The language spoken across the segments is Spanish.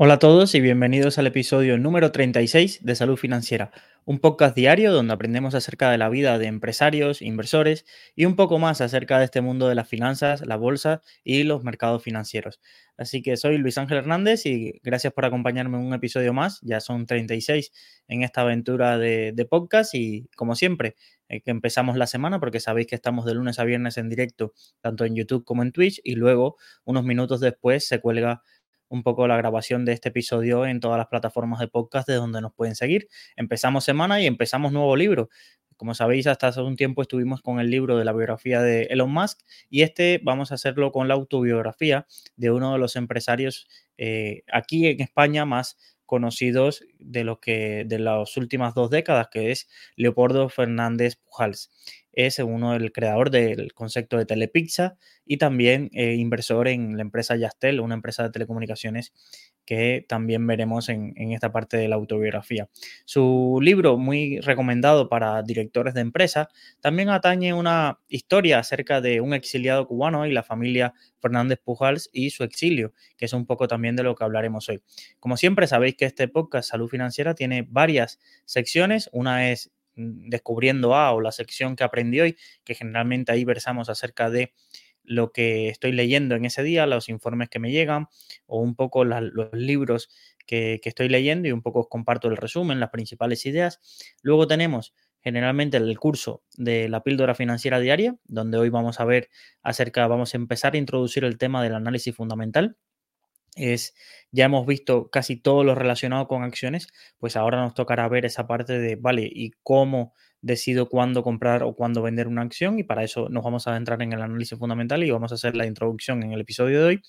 Hola a todos y bienvenidos al episodio número 36 de Salud Financiera, un podcast diario donde aprendemos acerca de la vida de empresarios, inversores y un poco más acerca de este mundo de las finanzas, la bolsa y los mercados financieros. Así que soy Luis Ángel Hernández y gracias por acompañarme en un episodio más, ya son 36 en esta aventura de, podcast y como siempre eh, que empezamos la semana porque sabéis que estamos de lunes a viernes en directo tanto en YouTube como en Twitch y luego unos minutos después se cuelga un poco la grabación de este episodio en todas las plataformas de podcast de donde nos pueden seguir. Empezamos semana y empezamos nuevo libro. Como sabéis, hasta hace un tiempo estuvimos con el libro de la biografía de Elon Musk y este vamos a hacerlo con la autobiografía de uno de los empresarios eh, aquí en España más conocidos de lo que de las últimas dos décadas, que es Leopoldo Fernández Pujals es uno del creador del concepto de Telepizza y también eh, inversor en la empresa Yastel, una empresa de telecomunicaciones que también veremos en, esta parte de la autobiografía. Su libro, muy recomendado para directores de empresa, también atañe una historia acerca de un exiliado cubano y la familia Fernández Pujals y su exilio, que es un poco también de lo que hablaremos hoy. Como siempre, sabéis que este podcast Salud Financiera tiene varias secciones. Una es descubriendo A o la sección que aprendí hoy, que generalmente ahí versamos acerca de lo que estoy leyendo en ese día, los informes que me llegan o un poco los libros que, que, estoy leyendo y un poco os comparto el resumen, las principales ideas. Luego tenemos generalmente el curso de la píldora financiera diaria, donde hoy vamos a ver acerca, vamos a empezar a introducir el tema del análisis fundamental es, ya hemos visto casi todo lo relacionado con acciones, pues ahora nos tocará ver esa parte de, vale, ¿y cómo decido cuándo comprar o cuándo vender una acción? Y para eso nos vamos a adentrar en el análisis fundamental y vamos a hacer la introducción en el episodio de hoy.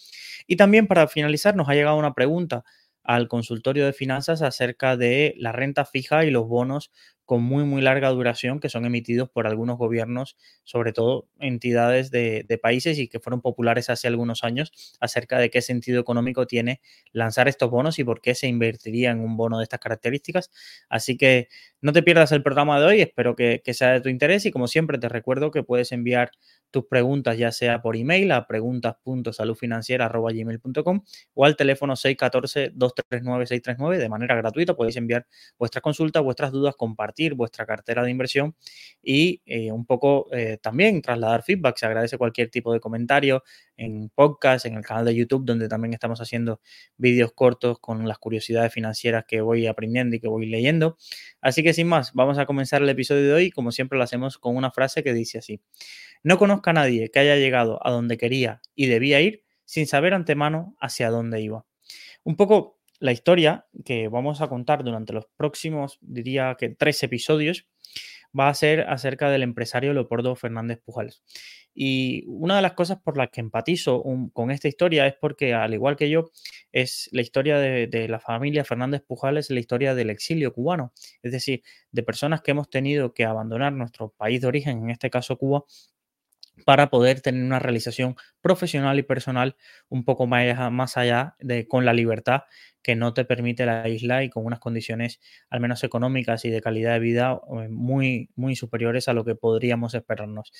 Y también para finalizar, nos ha llegado una pregunta al consultorio de finanzas acerca de la renta fija y los bonos con muy, muy larga duración que son emitidos por algunos gobiernos, sobre todo entidades de, países y que fueron populares hace algunos años, acerca de qué sentido económico tiene lanzar estos bonos y por qué se invertiría en un bono de estas características. Así que no te pierdas el programa de hoy, espero que, sea de tu interés y como siempre te recuerdo que puedes enviar tus preguntas ya sea por email a preguntas.saludfinanciera.gmail.com o al teléfono 614-239-639 de manera gratuita. Podéis enviar vuestras consultas, vuestras dudas, compartir vuestra cartera de inversión y eh, un poco eh, también trasladar feedback. Se agradece cualquier tipo de comentario en podcast, en el canal de YouTube, donde también estamos haciendo vídeos cortos con las curiosidades financieras que voy aprendiendo y que voy leyendo. Así que sin más, vamos a comenzar el episodio de hoy. Como siempre lo hacemos con una frase que dice así. No conozco a nadie que haya llegado a donde quería y debía ir sin saber antemano hacia dónde iba. Un poco la historia que vamos a contar durante los próximos, diría que tres episodios, va a ser acerca del empresario Leopoldo Fernández Pujales. Y una de las cosas por las que empatizo con esta historia es porque, al igual que yo, es la historia de, de, la familia Fernández Pujales, la historia del exilio cubano, es decir, de personas que hemos tenido que abandonar nuestro país de origen, en este caso Cuba, para poder tener una realización profesional y personal un poco más, más allá de con la libertad que no te permite la isla y con unas condiciones al menos económicas y de calidad de vida eh, muy, muy superiores a lo que podríamos esperarnos.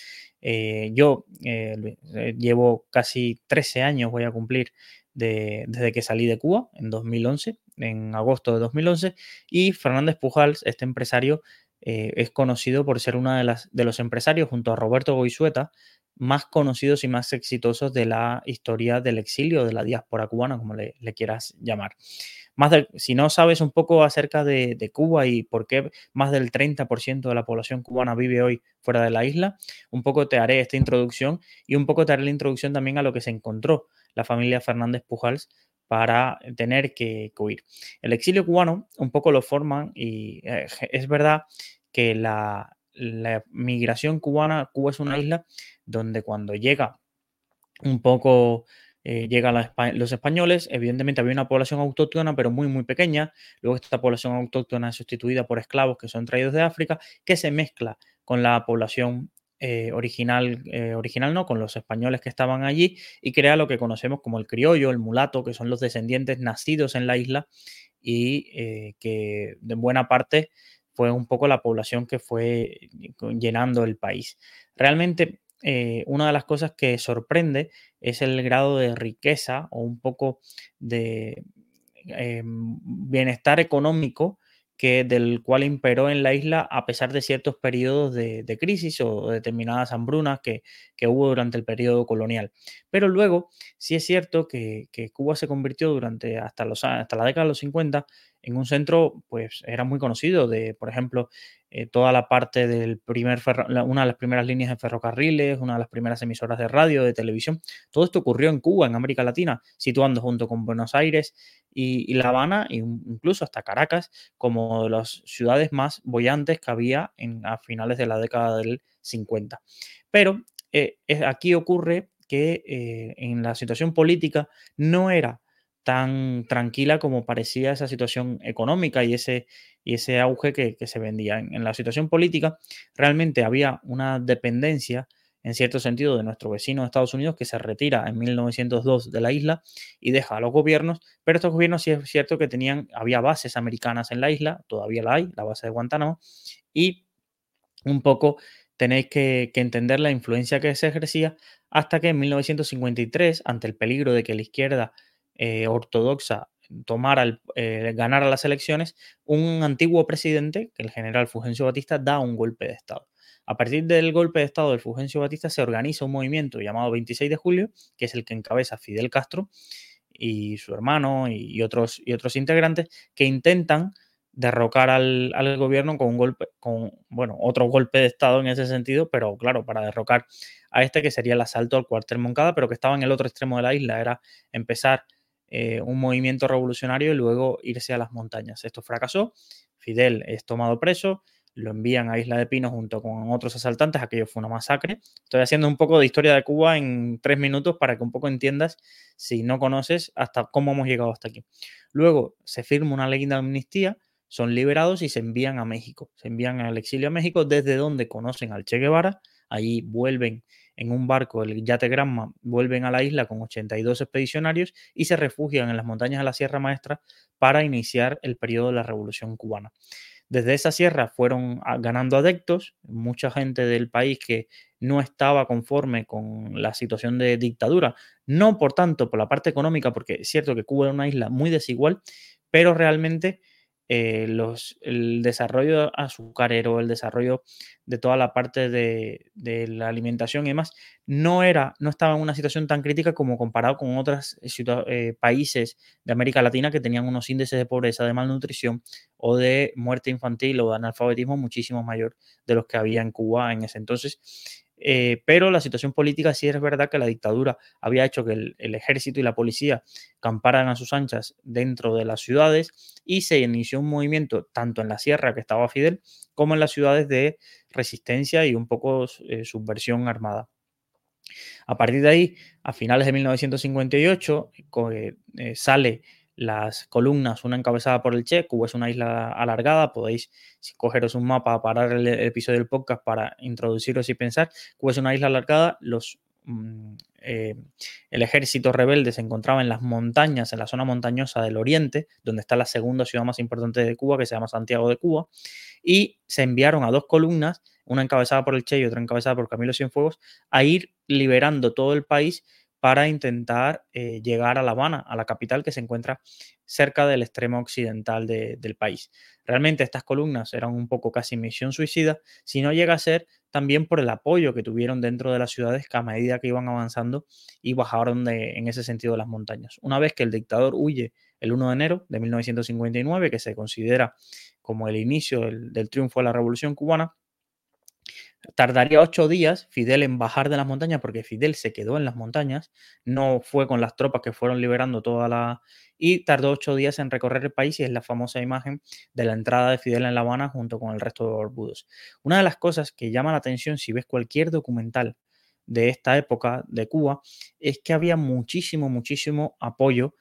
Eh, yo eh, llevo casi 13 años, voy a cumplir, desde que salí de Cuba en 2011, en agosto de 2011, y Fernández Pujals, este empresario, eh, es conocido por ser uno de, las, de los empresarios, junto a Roberto Goizueta, más conocidos y más exitosos de la historia del exilio, de la diáspora cubana, como le, quieras llamar. Más si no sabes un poco acerca de, de, Cuba y por qué más del 30% de la población cubana vive hoy fuera de la isla, un poco te haré esta introducción y un poco te haré la introducción también a lo que se encontró la familia Fernández Pujals para tener que, huir. El exilio cubano un poco lo forman y eh, es verdad que la, migración cubana, Cuba es una isla donde cuando llega un poco eh, llegan los españoles, evidentemente había una población autóctona, pero muy, muy pequeña. Luego esta población autóctona es sustituida por esclavos que son traídos de África, que se mezcla con la población eh, original, eh, original no, con los españoles que estaban allí y crea lo que conocemos como el criollo, el mulato, que son los descendientes nacidos en la isla y eh, que de buena parte fue un poco la población que fue llenando el país. Realmente una de las cosas que sorprende es el grado de riqueza o un poco de bienestar económico que, del cual imperó en la isla a pesar de ciertos periodos de, crisis o determinadas hambrunas que, hubo durante el periodo colonial. Pero luego sí es cierto que, Cuba se convirtió durante hasta, los, hasta la década de los 50 en un centro, pues era muy conocido de, por ejemplo, eh, toda la parte del primer, una de las primeras líneas de ferrocarriles, una de las primeras emisoras de radio, de televisión. Todo esto ocurrió en Cuba, en América Latina, situando junto con Buenos Aires y, La Habana, e incluso hasta Caracas, como de las ciudades más bollantes que había en, a finales de la década del 50. Pero eh, aquí ocurre que eh, en la situación política no era tan tranquila como parecía esa situación económica y ese, y ese auge que, se vendía. En, la situación política realmente había una dependencia, en cierto sentido, de nuestro vecino de Estados Unidos que se retira en 1902 de la isla y deja a los gobiernos, pero estos gobiernos sí es cierto que tenían, había bases americanas en la isla, todavía la hay, la base de Guantánamo, y un poco tenéis que, que, entender la influencia que se ejercía hasta que en 1953, ante el peligro de que la izquierda eh, ortodoxa tomara eh, ganara las elecciones, un antiguo presidente, el general Fulgencio Batista, da un golpe de Estado. A partir del golpe de Estado del Fulgencio Batista se organiza un movimiento llamado 26 de julio, que es el que encabeza Fidel Castro y su hermano y, otros, y otros integrantes, que intentan derrocar al, al, gobierno con un golpe, con, bueno, otro golpe de Estado en ese sentido, pero claro, para derrocar a este que sería el asalto al cuartel Moncada, pero que estaba en el otro extremo de la isla, era empezar eh, un movimiento revolucionario y luego irse a las montañas. Esto fracasó, Fidel es tomado preso, lo envían a Isla de Pino junto con otros asaltantes, aquello fue una masacre. Estoy haciendo un poco de historia de Cuba en tres minutos para que un poco entiendas, si no conoces, hasta cómo hemos llegado hasta aquí. Luego se firma una ley de amnistía, son liberados y se envían a México, se envían al exilio a México, desde donde conocen al Che Guevara, allí vuelven en un barco, el yate Granma, vuelven a la isla con 82 expedicionarios y se refugian en las montañas de la Sierra Maestra para iniciar el periodo de la Revolución cubana. Desde esa sierra fueron ganando adeptos, mucha gente del país que no estaba conforme con la situación de dictadura, no por tanto por la parte económica, porque es cierto que Cuba era una isla muy desigual, pero realmente eh, los, el desarrollo azucarero, el desarrollo de toda la parte de, la alimentación y demás, no, era, no estaba en una situación tan crítica como comparado con otros eh, países de América Latina que tenían unos índices de pobreza, de malnutrición o de muerte infantil o de analfabetismo muchísimo mayor de los que había en Cuba en ese entonces. Eh, pero la situación política sí es verdad que la dictadura había hecho que el, ejército y la policía camparan a sus anchas dentro de las ciudades y se inició un movimiento tanto en la sierra que estaba Fidel como en las ciudades de resistencia y un poco eh, subversión armada. A partir de ahí, a finales de 1958, eh, sale las columnas, una encabezada por el Che, Cuba es una isla alargada, podéis cogeros un mapa, parar el, episodio del podcast para introduciros y pensar, Cuba es una isla alargada, los, mm, eh, el ejército rebelde se encontraba en las montañas, en la zona montañosa del oriente, donde está la segunda ciudad más importante de Cuba, que se llama Santiago de Cuba, y se enviaron a dos columnas, una encabezada por el Che y otra encabezada por Camilo Cienfuegos, a ir liberando todo el país para intentar eh, llegar a La Habana, a la capital que se encuentra cerca del extremo occidental del país. Realmente estas columnas eran un poco casi misión suicida, si no llega a ser también por el apoyo que tuvieron dentro de las ciudades que a medida que iban avanzando y bajaron de, en ese sentido las montañas. Una vez que el dictador huye el 1 de enero de 1959, que se considera como el inicio del triunfo de la Revolución cubana, Tardaría ocho días Fidel en bajar de las montañas porque Fidel se quedó en las montañas, no fue con las tropas que fueron liberando toda la... y tardó ocho días en recorrer el país y es la famosa imagen de la entrada de Fidel en La Habana junto con el resto de barbudos. Una de las cosas que llama la atención si ves cualquier documental de esta época de Cuba es que había muchísimo, muchísimo apoyo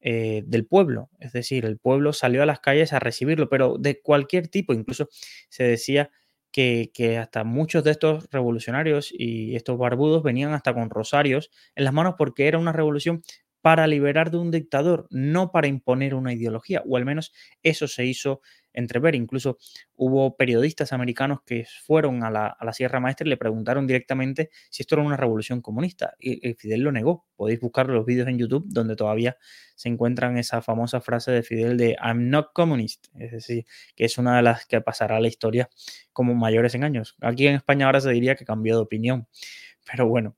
eh, del pueblo. Es decir, el pueblo salió a las calles a recibirlo, pero de cualquier tipo. Incluso se decía que, hasta muchos de estos revolucionarios y estos barbudos venían hasta con rosarios en las manos porque era una revolución para liberar de un dictador, no para imponer una ideología, o al menos eso se hizo entrever. Incluso hubo periodistas americanos que fueron a la, Sierra Maestra y le preguntaron directamente si esto era una revolución comunista. Y, Fidel lo negó. Podéis buscar los vídeos en YouTube donde todavía se encuentran esa famosa frase de Fidel de I'm not communist. Es decir, que es una de las que pasará a la historia como mayores engaños. Aquí en España ahora se diría que cambió de opinión. Pero bueno.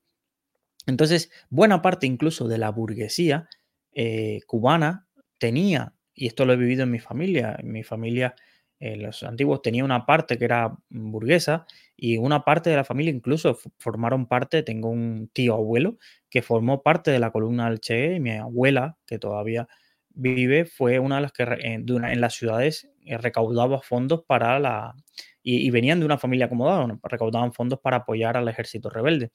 Entonces, buena parte incluso de la burguesía eh, cubana tenía, y esto lo he vivido en mi familia, en mi familia, eh, los antiguos tenía una parte que era burguesa y una parte de la familia incluso formaron parte, tengo un tío abuelo que formó parte de la columna del Che y mi abuela, que todavía vive, fue una de las que en, las ciudades eh, recaudaba fondos para la... Y, venían de una familia acomodada, recaudaban fondos para apoyar al ejército rebelde.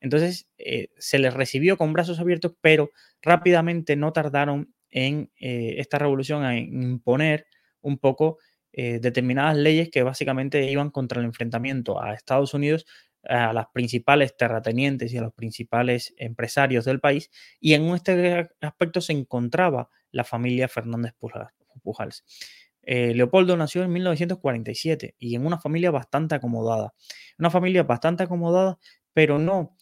Entonces eh, se les recibió con brazos abiertos, pero rápidamente no tardaron en eh, esta revolución a imponer un poco eh, determinadas leyes que básicamente iban contra el enfrentamiento a Estados Unidos, a las principales terratenientes y a los principales empresarios del país. Y en este aspecto se encontraba la familia Fernández Pujals. Leopoldo nació en 1947 y en una familia bastante acomodada. Una familia bastante acomodada, pero no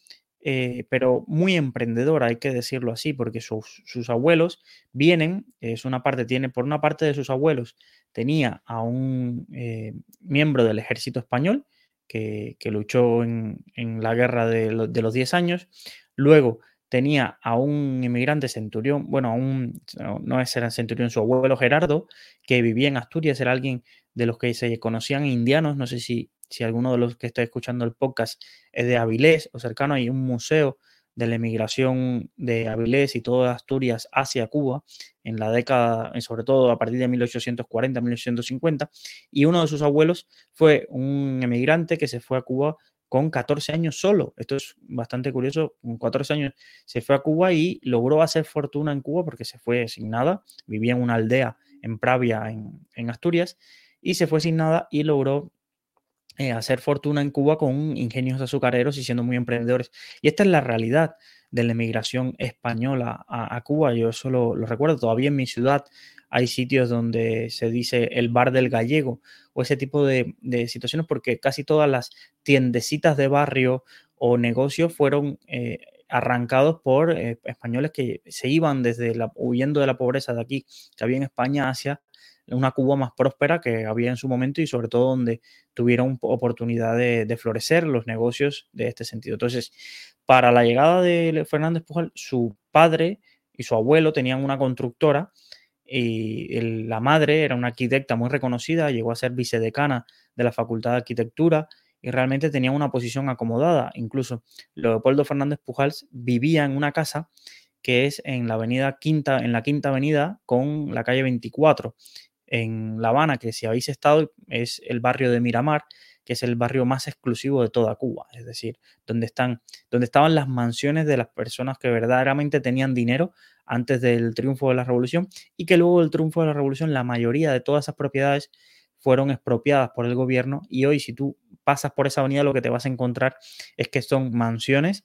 eh, pero muy emprendedora, hay que decirlo así, porque sus, abuelos vienen, es una parte, tiene por una parte de sus abuelos, tenía a un eh, miembro del ejército español que, luchó en, la guerra de, los 10 años, luego tenía a un inmigrante centurión, bueno, a un, no, es era centurión, su abuelo Gerardo, que vivía en Asturias, era alguien de los que se conocían indianos, no sé si si alguno de los que está escuchando el podcast es de Avilés o cercano, hay un museo de la emigración de Avilés y toda Asturias hacia Cuba en la década, sobre todo a partir de 1840-1850, y uno de sus abuelos fue un emigrante que se fue a Cuba con 14 años solo. Esto es bastante curioso. Con 14 años se fue a Cuba y logró hacer fortuna en Cuba porque se fue sin nada. Vivía en una aldea en Pravia, en, en Asturias, y se fue sin nada y logró eh, hacer fortuna en Cuba con ingenios azucareros y siendo muy emprendedores. Y esta es la realidad de la emigración española a, Cuba. Yo eso lo, recuerdo. Todavía en mi ciudad hay sitios donde se dice el bar del gallego o ese tipo de, situaciones porque casi todas las tiendecitas de barrio o negocios fueron eh, arrancados por eh, españoles que se iban desde la, huyendo de la pobreza de aquí que había en España hacia una Cuba más próspera que había en su momento y sobre todo donde tuvieron oportunidad de, florecer los negocios de este sentido. Entonces, para la llegada de Fernández Pujol, su padre y su abuelo tenían una constructora y la madre era una arquitecta muy reconocida, llegó a ser vicedecana de la Facultad de Arquitectura y realmente tenía una posición acomodada. Incluso Leopoldo Fernández Pujals vivía en una casa que es en la avenida Quinta, en la Quinta Avenida con la calle 24 en La Habana, que si habéis estado es el barrio de Miramar, que es el barrio más exclusivo de toda Cuba, es decir, donde, están, donde estaban las mansiones de las personas que verdaderamente tenían dinero antes del triunfo de la revolución y que luego del triunfo de la revolución la mayoría de todas esas propiedades fueron expropiadas por el gobierno y hoy si tú pasas por esa avenida lo que te vas a encontrar es que son mansiones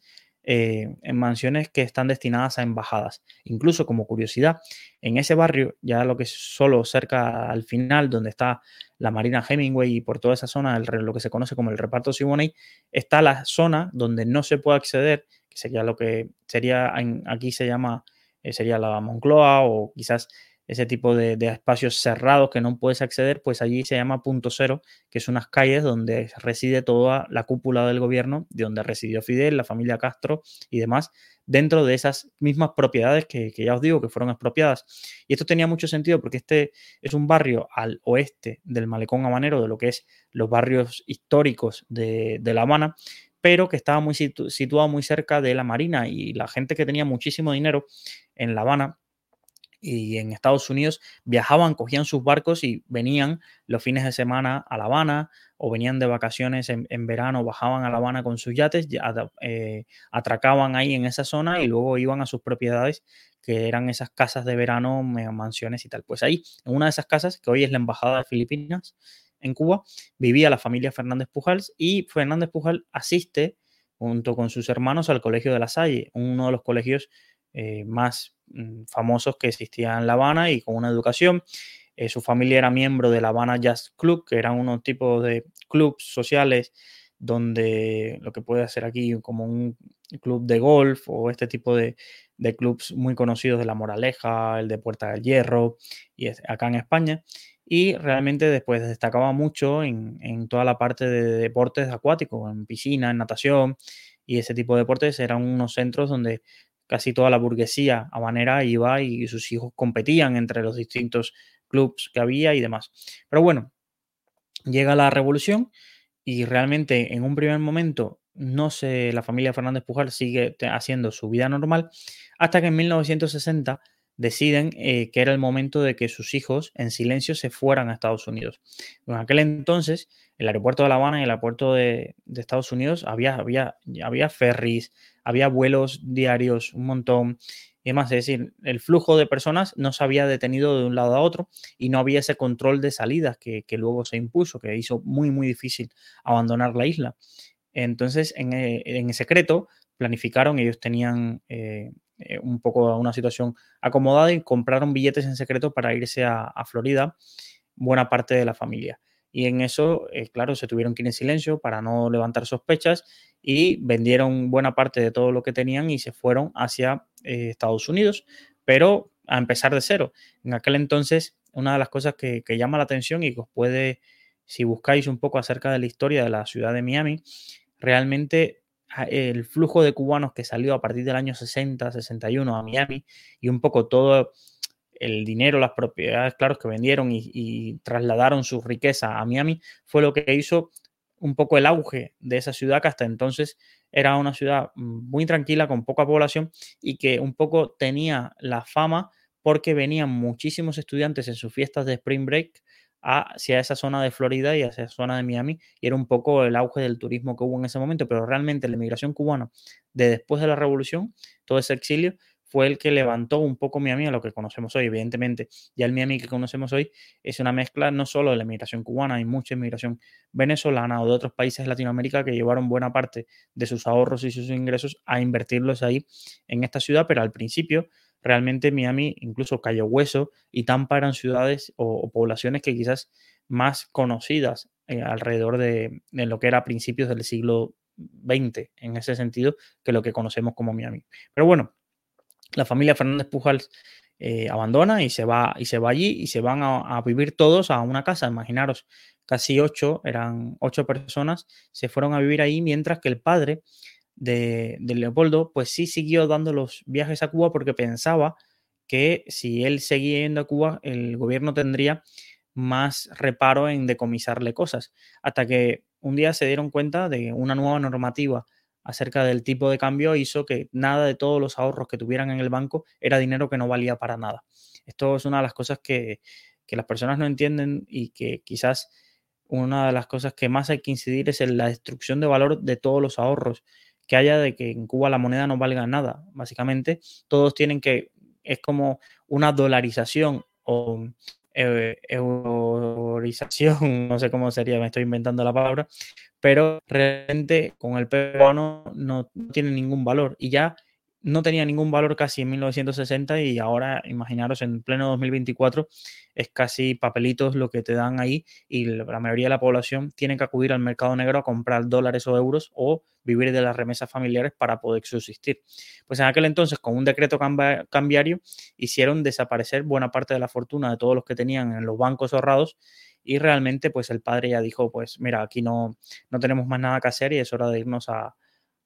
eh, en mansiones que están destinadas a embajadas. Incluso como curiosidad, en ese barrio, ya lo que es solo cerca al final, donde está la Marina Hemingway y por toda esa zona, lo que se conoce como el reparto Siboney, está la zona donde no se puede acceder, que sería lo que sería, aquí se llama, eh, sería la Moncloa o quizás ese tipo de, espacios cerrados que no puedes acceder, pues allí se llama punto cero, que es unas calles donde reside toda la cúpula del gobierno, de donde residió Fidel, la familia Castro y demás, dentro de esas mismas propiedades que, ya os digo que fueron expropiadas. Y esto tenía mucho sentido porque este es un barrio al oeste del malecón habanero, de lo que es los barrios históricos de, La Habana, pero que estaba muy situado muy cerca de la Marina y la gente que tenía muchísimo dinero en La Habana y en Estados Unidos viajaban, cogían sus barcos y venían los fines de semana a La Habana o venían de vacaciones en, verano, bajaban a La Habana con sus yates, eh, atracaban ahí en esa zona y luego iban a sus propiedades que eran esas casas de verano, mansiones y tal. Pues ahí, en una de esas casas, que hoy es la Embajada de Filipinas en Cuba, vivía la familia Fernández Pujals y Fernández Pujal asiste junto con sus hermanos al Colegio de la Salle, uno de los colegios eh, más mm, famosos que existían en La Habana y con una educación. Eh, su familia era miembro de la Habana Jazz Club, que eran unos tipos de clubs sociales donde lo que puede hacer aquí como un club de golf o este tipo de, de clubs muy conocidos de La Moraleja, el de Puerta del Hierro y acá en España. Y realmente después destacaba mucho en, en toda la parte de deportes acuáticos, en piscina, en natación y ese tipo de deportes. Eran unos centros donde casi toda la burguesía habanera iba y sus hijos competían entre los distintos clubs que había y demás. Pero bueno, llega la revolución y realmente en un primer momento no se, la familia Fernández Pujal sigue haciendo su vida normal hasta que en 1960 deciden eh, que era el momento de que sus hijos en silencio se fueran a Estados Unidos. En aquel entonces, el aeropuerto de La Habana y el aeropuerto de, Estados Unidos había, había, había ferries, había vuelos diarios, un montón. Y demás, es decir, el flujo de personas no se había detenido de un lado a otro y no había ese control de salidas que, luego se impuso, que hizo muy, muy difícil abandonar la isla. Entonces, en, eh, secreto, planificaron, ellos tenían eh, eh, un poco una situación acomodada y compraron billetes en secreto para irse a, Florida, buena parte de la familia. Y en eso, eh, claro, se tuvieron que ir en silencio para no levantar sospechas y vendieron buena parte de todo lo que tenían y se fueron hacia eh, Estados Unidos, pero a empezar de cero. En aquel entonces, una de las cosas que, que llama la atención y que os puede, si buscáis un poco acerca de la historia de la ciudad de Miami, realmente el flujo de cubanos que salió a partir del año 60, 61 a Miami y un poco todo el dinero, las propiedades, claro, que vendieron y, trasladaron su riqueza a Miami, fue lo que hizo un poco el auge de esa ciudad que hasta entonces era una ciudad muy tranquila, con poca población y que un poco tenía la fama porque venían muchísimos estudiantes en sus fiestas de Spring Break hacia esa zona de Florida y hacia esa zona de Miami, y era un poco el auge del turismo que hubo en ese momento, pero realmente la inmigración cubana de después de la revolución, todo ese exilio, fue el que levantó un poco Miami a lo que conocemos hoy. Evidentemente, ya el Miami que conocemos hoy es una mezcla no solo de la inmigración cubana, hay mucha inmigración venezolana o de otros países de Latinoamérica que llevaron buena parte de sus ahorros y sus ingresos a invertirlos ahí en esta ciudad, pero al principio realmente Miami, incluso Cayo Hueso y Tampa eran ciudades o, poblaciones que quizás más conocidas eh, alrededor de, lo que era a principios del siglo XX, en ese sentido, que lo que conocemos como Miami. Pero bueno, la familia Fernández Pujals eh, abandona y se va y se va allí y se van a, vivir todos a una casa. Imaginaros, casi ocho, eran ocho personas, se fueron a vivir ahí mientras que el padre de, Leopoldo, pues sí siguió dando los viajes a Cuba porque pensaba que si él seguía yendo a Cuba, el gobierno tendría más reparo en decomisarle cosas. Hasta que un día se dieron cuenta de una nueva normativa acerca del tipo de cambio hizo que nada de todos los ahorros que tuvieran en el banco era dinero que no valía para nada. Esto es una de las cosas que, que las personas no entienden y que quizás una de las cosas que más hay que incidir es en la destrucción de valor de todos los ahorros que haya de que en Cuba la moneda no valga nada. Básicamente, todos tienen que, es como una dolarización o eh, eurización, no sé cómo sería, me estoy inventando la palabra, pero realmente con el peruano no, no tiene ningún valor y ya no tenía ningún valor casi en 1960 y ahora, imaginaros, en pleno 2024 es casi papelitos lo que te dan ahí y la mayoría de la población tiene que acudir al mercado negro a comprar dólares o euros o vivir de las remesas familiares para poder subsistir. Pues en aquel entonces, con un decreto cambiario, hicieron desaparecer buena parte de la fortuna de todos los que tenían en los bancos ahorrados y realmente pues el padre ya dijo, pues mira, aquí no, no tenemos más nada que hacer y es hora de irnos a,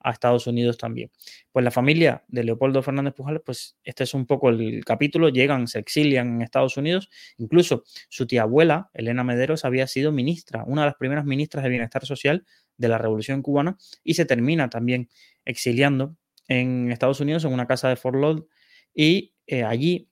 a Estados Unidos también. Pues la familia de Leopoldo Fernández Pujales, pues este es un poco el capítulo, llegan, se exilian en Estados Unidos, incluso su tía abuela, Elena Mederos, había sido ministra, una de las primeras ministras de Bienestar Social de la Revolución Cubana, y se termina también exiliando en Estados Unidos, en una casa de Fort Lauderdale, y eh, allí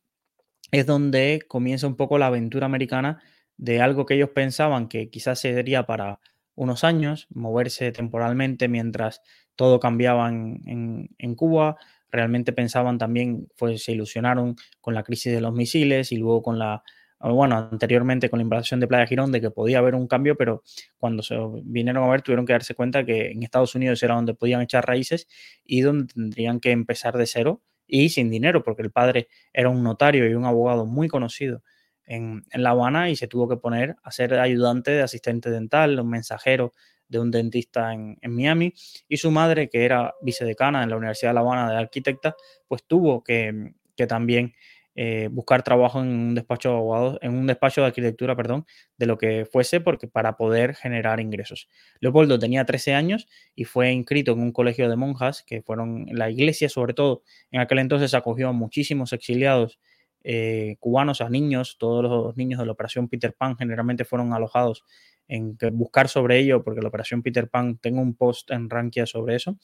es donde comienza un poco la aventura americana de algo que ellos pensaban que quizás sería para unos años, moverse temporalmente mientras todo cambiaba en, Cuba. Realmente pensaban también, pues se ilusionaron con la crisis de los misiles y luego con la, bueno, anteriormente con la invasión de Playa Girón, de que podía haber un cambio, pero cuando se vinieron a ver tuvieron que darse cuenta que en Estados Unidos era donde podían echar raíces y donde tendrían que empezar de cero y sin dinero, porque el padre era un notario y un abogado muy conocido en, La Habana y se tuvo que poner a ser ayudante de asistente dental, un mensajero de un dentista en, Miami y su madre, que era vicedecana en la Universidad de La Habana de arquitecta, pues tuvo que, que también eh, buscar trabajo en un despacho de abogados, en un despacho de arquitectura, perdón, de lo que fuese, porque para poder generar ingresos. Leopoldo tenía 13 años y fue inscrito en un colegio de monjas, que fueron la iglesia, sobre todo, en aquel entonces acogió a muchísimos exiliados eh, cubanos, a niños, todos los niños de la operación Peter Pan generalmente fueron alojados en buscar sobre ello, porque la operación Peter Pan, tengo un post en Rankia sobre eso,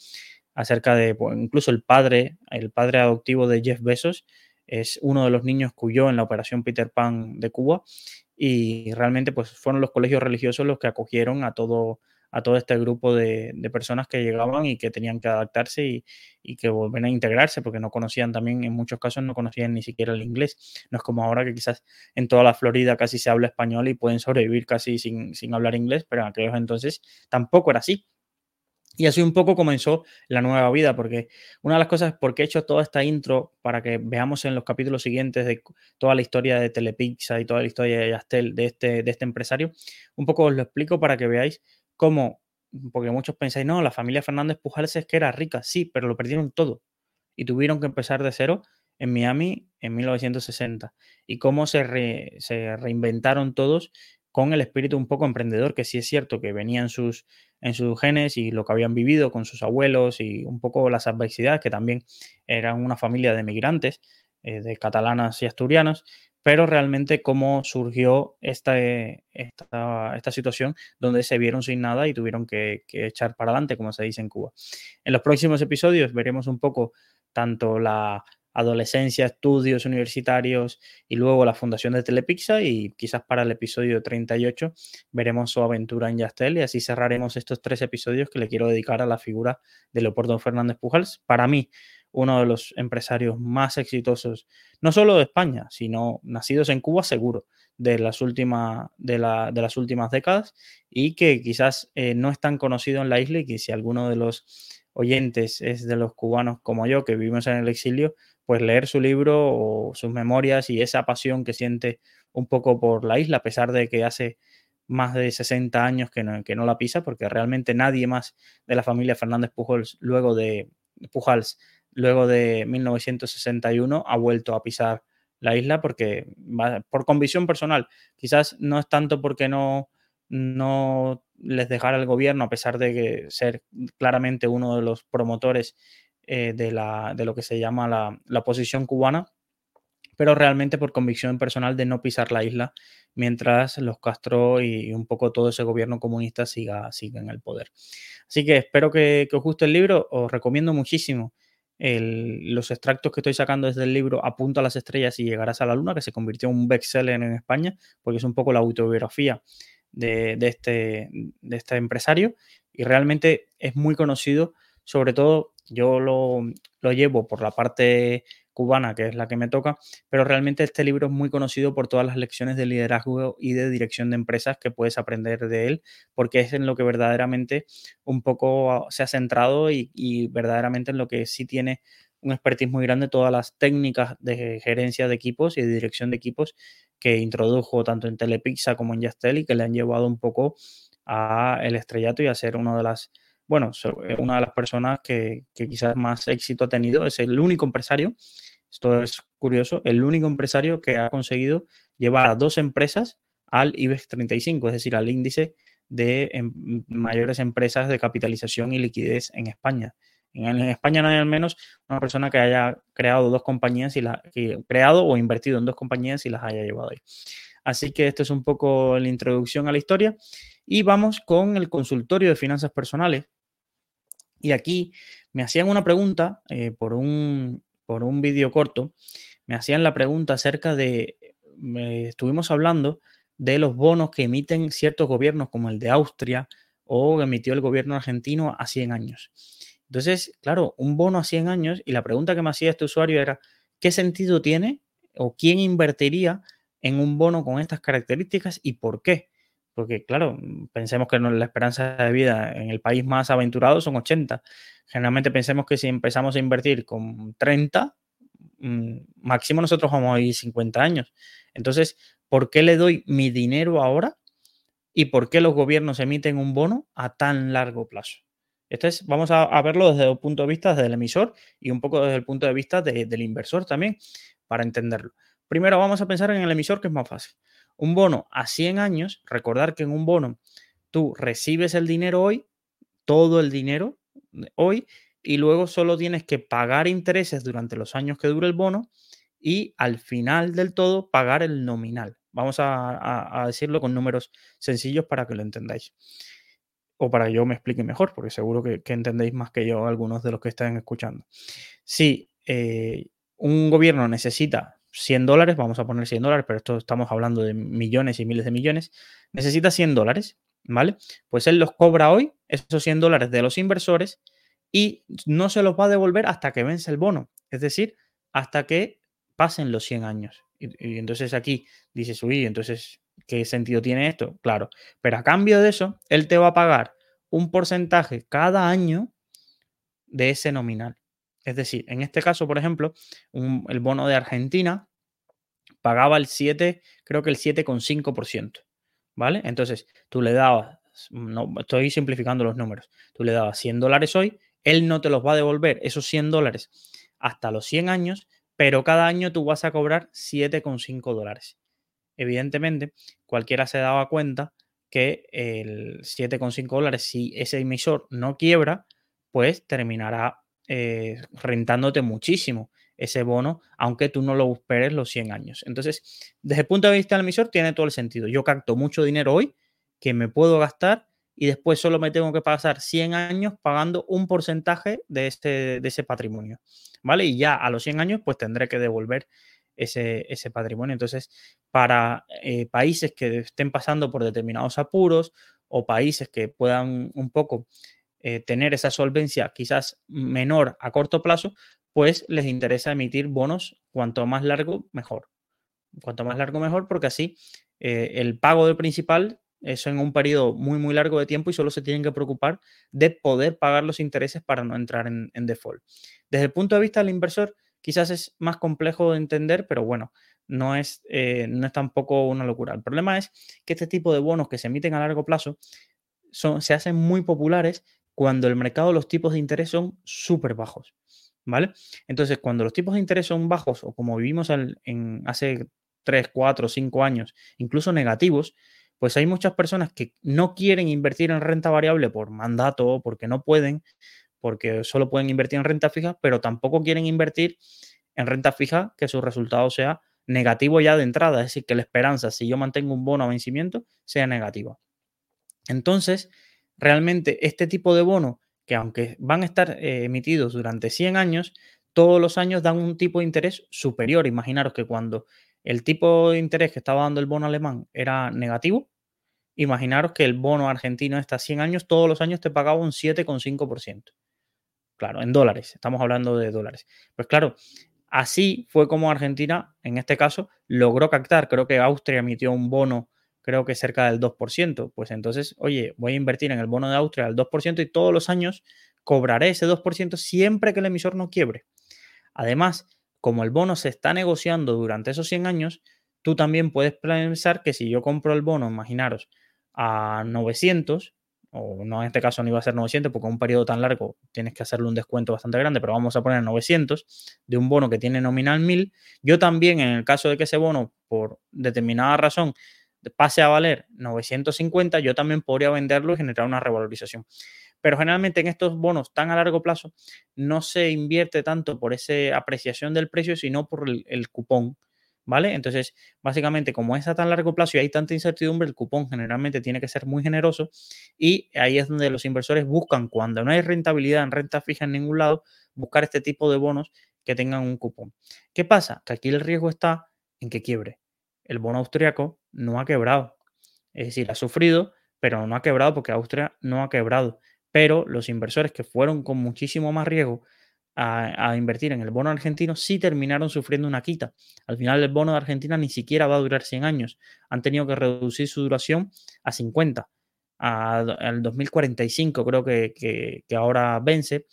acerca de, pues, incluso el padre, el padre adoptivo de Jeff Bezos, es uno de los niños que huyó en la operación Peter Pan de Cuba y realmente pues fueron los colegios religiosos los que acogieron a todo, a todo este grupo de, personas que llegaban y que tenían que adaptarse y, que volver a integrarse porque no conocían también, en muchos casos no conocían ni siquiera el inglés. No es como ahora que quizás en toda la Florida casi se habla español y pueden sobrevivir casi sin, sin hablar inglés, pero en aquellos entonces tampoco era así. Y así un poco comenzó la nueva vida, porque una de las cosas por qué he hecho toda esta intro, para que veamos en los capítulos siguientes de toda la historia de Telepizza y toda la historia de Yastel, de este, de este empresario, un poco os lo explico para que veáis cómo, porque muchos pensáis, no, la familia Fernández Pujales es que era rica, sí, pero lo perdieron todo y tuvieron que empezar de cero en Miami en 1960 y cómo se, se reinventaron todos con el espíritu un poco emprendedor, que sí es cierto que venía en sus, en sus genes y lo que habían vivido con sus abuelos y un poco las adversidades, que también eran una familia de migrantes, eh, de catalanas y asturianas, pero realmente cómo surgió esta, esta, esta, situación donde se vieron sin nada y tuvieron que, que echar para adelante, como se dice en Cuba. En los próximos episodios veremos un poco tanto la adolescencia, estudios universitarios y luego la fundación de Telepixa y quizás para el episodio 38 veremos su aventura en Yastel y así cerraremos estos tres episodios que le quiero dedicar a la figura de Leopoldo Fernández Pujals. Para mí, uno de los empresarios más exitosos, no solo de España, sino nacidos en Cuba seguro, de las, últimas, de, la, de las últimas décadas y que quizás eh, no es tan conocido en la isla y que si alguno de los oyentes es de los cubanos como yo que vivimos en el exilio, pues leer su libro o sus memorias y esa pasión que siente un poco por la isla, a pesar de que hace más de 60 años que no, que no la pisa, porque realmente nadie más de la familia Fernández Pujols luego de Pujals, luego de 1961 ha vuelto a pisar la isla porque por convicción personal, quizás no es tanto porque no no les dejara el gobierno a pesar de ser claramente uno de los promotores eh, de, la, de, lo que se llama la, la, oposición cubana, pero realmente por convicción personal de no pisar la isla mientras los Castro y un poco todo ese gobierno comunista siga, siga en el poder. Así que espero que, os guste el libro, os recomiendo muchísimo los extractos que estoy sacando desde el libro Apunta a las estrellas y llegarás a la luna, que se convirtió en un bestseller en España, porque es un poco la autobiografía de, de, este, de este empresario. Y realmente es muy conocido, sobre todo yo lo, llevo por la parte cubana, que es la que me toca, pero realmente este libro es muy conocido por todas las lecciones de liderazgo y de dirección de empresas que puedes aprender de él, porque es en lo que verdaderamente un poco se ha centrado y, y verdaderamente en lo que sí tiene un expertise muy grande todas las técnicas de gerencia de equipos y de dirección de equipos que introdujo tanto en Telepizza como en Yastel y que le han llevado un poco a el estrellato y a ser una de las bueno, eh, una de las personas que, quizás más éxito ha tenido, es el único empresario, esto es curioso, el único empresario que ha conseguido llevar a dos empresas al IBEX 35, es decir, al índice de em, mayores empresas de capitalización y liquidez en España. En, España no hay al menos una persona que haya creado dos compañías y la, que, creado o invertido en dos compañías y las haya llevado ahí. Así que esto es un poco la introducción a la historia. Y vamos con el consultorio de finanzas personales, y aquí me hacían una pregunta eh, por un, por un vídeo corto, me hacían la pregunta acerca de, estuvimos hablando de los bonos que emiten ciertos gobiernos como el de Austria o emitió el gobierno argentino a 100 años. Entonces, claro, un bono a 100 años y la pregunta que me hacía este usuario era, ¿qué sentido tiene o quién invertiría en un bono con estas características y por qué? Porque, claro, pensemos que la esperanza de vida en el país más aventurado son 80. Generalmente pensemos que si empezamos a invertir con 30, mm, máximo nosotros vamos a ir 50 años. Entonces, ¿por qué le doy mi dinero ahora? ¿Y por qué los gobiernos emiten un bono a tan largo plazo? Esto es, vamos a, verlo desde el punto de vista del emisor y un poco desde el punto de vista del inversor también, para entenderlo. Primero vamos a pensar en el emisor, que es más fácil. Un bono a 100 años, recordar que en un bono tú recibes el dinero hoy, todo el dinero hoy, y luego solo tienes que pagar intereses durante los años que dure el bono y al final del todo pagar el nominal. Vamos a, decirlo con números sencillos para que lo entendáis. O para que yo me explique mejor, porque seguro que, entendéis más que yo algunos de los que están escuchando. Si eh, un gobierno necesita 100 dólares, vamos a poner 100 dólares, pero esto estamos hablando de millones y miles de millones, necesita 100 dólares, ¿vale? Pues él los cobra hoy, esos 100 dólares de los inversores, y no se los va a devolver hasta que vence el bono, es decir, hasta que pasen los 100 años. Y, entonces aquí dices, uy, entonces, ¿qué sentido tiene esto? Claro, pero a cambio de eso, él te va a pagar un porcentaje cada año de ese nominal. Es decir, en este caso, por ejemplo, el bono de Argentina pagaba el 7, creo que el 7,5%, ¿vale? Entonces, tú le dabas, no, estoy simplificando los números, tú le dabas 100 dólares hoy, él no te los va a devolver esos 100 dólares hasta los 100 años, pero cada año tú vas a cobrar 7,5 dólares. Evidentemente, cualquiera se daba cuenta que el 7,5 dólares, si ese emisor no quiebra, pues terminará eh, rentándote muchísimo ese bono, aunque tú no lo esperes los 100 años. Entonces, desde el punto de vista del emisor, tiene todo el sentido. Yo capto mucho dinero hoy que me puedo gastar y después solo me tengo que pasar 100 años pagando un porcentaje de, este, de ese patrimonio. ¿Vale? Y ya a los 100 años, pues tendré que devolver ese, ese patrimonio. Entonces, para eh, países que estén pasando por determinados apuros o países que puedan un poco eh, tener esa solvencia quizás menor a corto plazo, pues les interesa emitir bonos cuanto más largo, mejor. Cuanto más largo, mejor, porque así eh, el pago del principal es en un periodo muy, muy largo de tiempo y solo se tienen que preocupar de poder pagar los intereses para no entrar en, default. Desde el punto de vista del inversor, quizás es más complejo de entender, pero bueno, no es, eh, no es tampoco una locura. El problema es que este tipo de bonos que se emiten a largo plazo se hacen muy populares cuando el mercado los tipos de interés son súper bajos, ¿vale? Entonces, cuando los tipos de interés son bajos o como vivimos en, hace 3, 4, 5 años, incluso negativos, pues hay muchas personas que no quieren invertir en renta variable por mandato, porque no pueden, porque solo pueden invertir en renta fija, pero tampoco quieren invertir en renta fija que su resultado sea negativo ya de entrada, es decir, que la esperanza, si yo mantengo un bono a vencimiento, sea negativa. Entonces, realmente este tipo de bono, que aunque van a estar eh, emitidos durante 100 años, todos los años dan un tipo de interés superior. Imaginaros que cuando el tipo de interés que estaba dando el bono alemán era negativo, imaginaros que el bono argentino está 100 años, todos los años te pagaba un 7,5%. Claro, en dólares, estamos hablando de dólares. Pues claro, así fue como Argentina, en este caso, logró captar. Creo que Austria emitió un bono creo que cerca del 2%. Pues entonces, oye, voy a invertir en el bono de Austria al 2% y todos los años cobraré ese 2% siempre que el emisor no quiebre. Además, como el bono se está negociando durante esos 100 años, tú también puedes pensar que si yo compro el bono, imaginaros, a 900, o no en este caso no iba a ser 900 porque un periodo tan largo tienes que hacerle un descuento bastante grande, pero vamos a poner 900 de un bono que tiene nominal 1000, yo también en el caso de que ese bono por determinada razón pase a valer 950, yo también podría venderlo y generar una revalorización. Pero generalmente en estos bonos tan a largo plazo no se invierte tanto por esa apreciación del precio, sino por el, cupón. ¿Vale? Entonces, básicamente, como es a tan largo plazo y hay tanta incertidumbre, el cupón generalmente tiene que ser muy generoso y ahí es donde los inversores buscan, cuando no hay rentabilidad en renta fija en ningún lado, buscar este tipo de bonos que tengan un cupón. ¿Qué pasa? Que aquí el riesgo está en que quiebre el bono austriaco no ha quebrado. Es decir, ha sufrido, pero no ha quebrado porque Austria no ha quebrado. Pero los inversores que fueron con muchísimo más riesgo a, invertir en el bono argentino sí terminaron sufriendo una quita. Al final el bono de Argentina ni siquiera va a durar 100 años. Han tenido que reducir su duración a 50. al 2045 creo que, que ahora vence.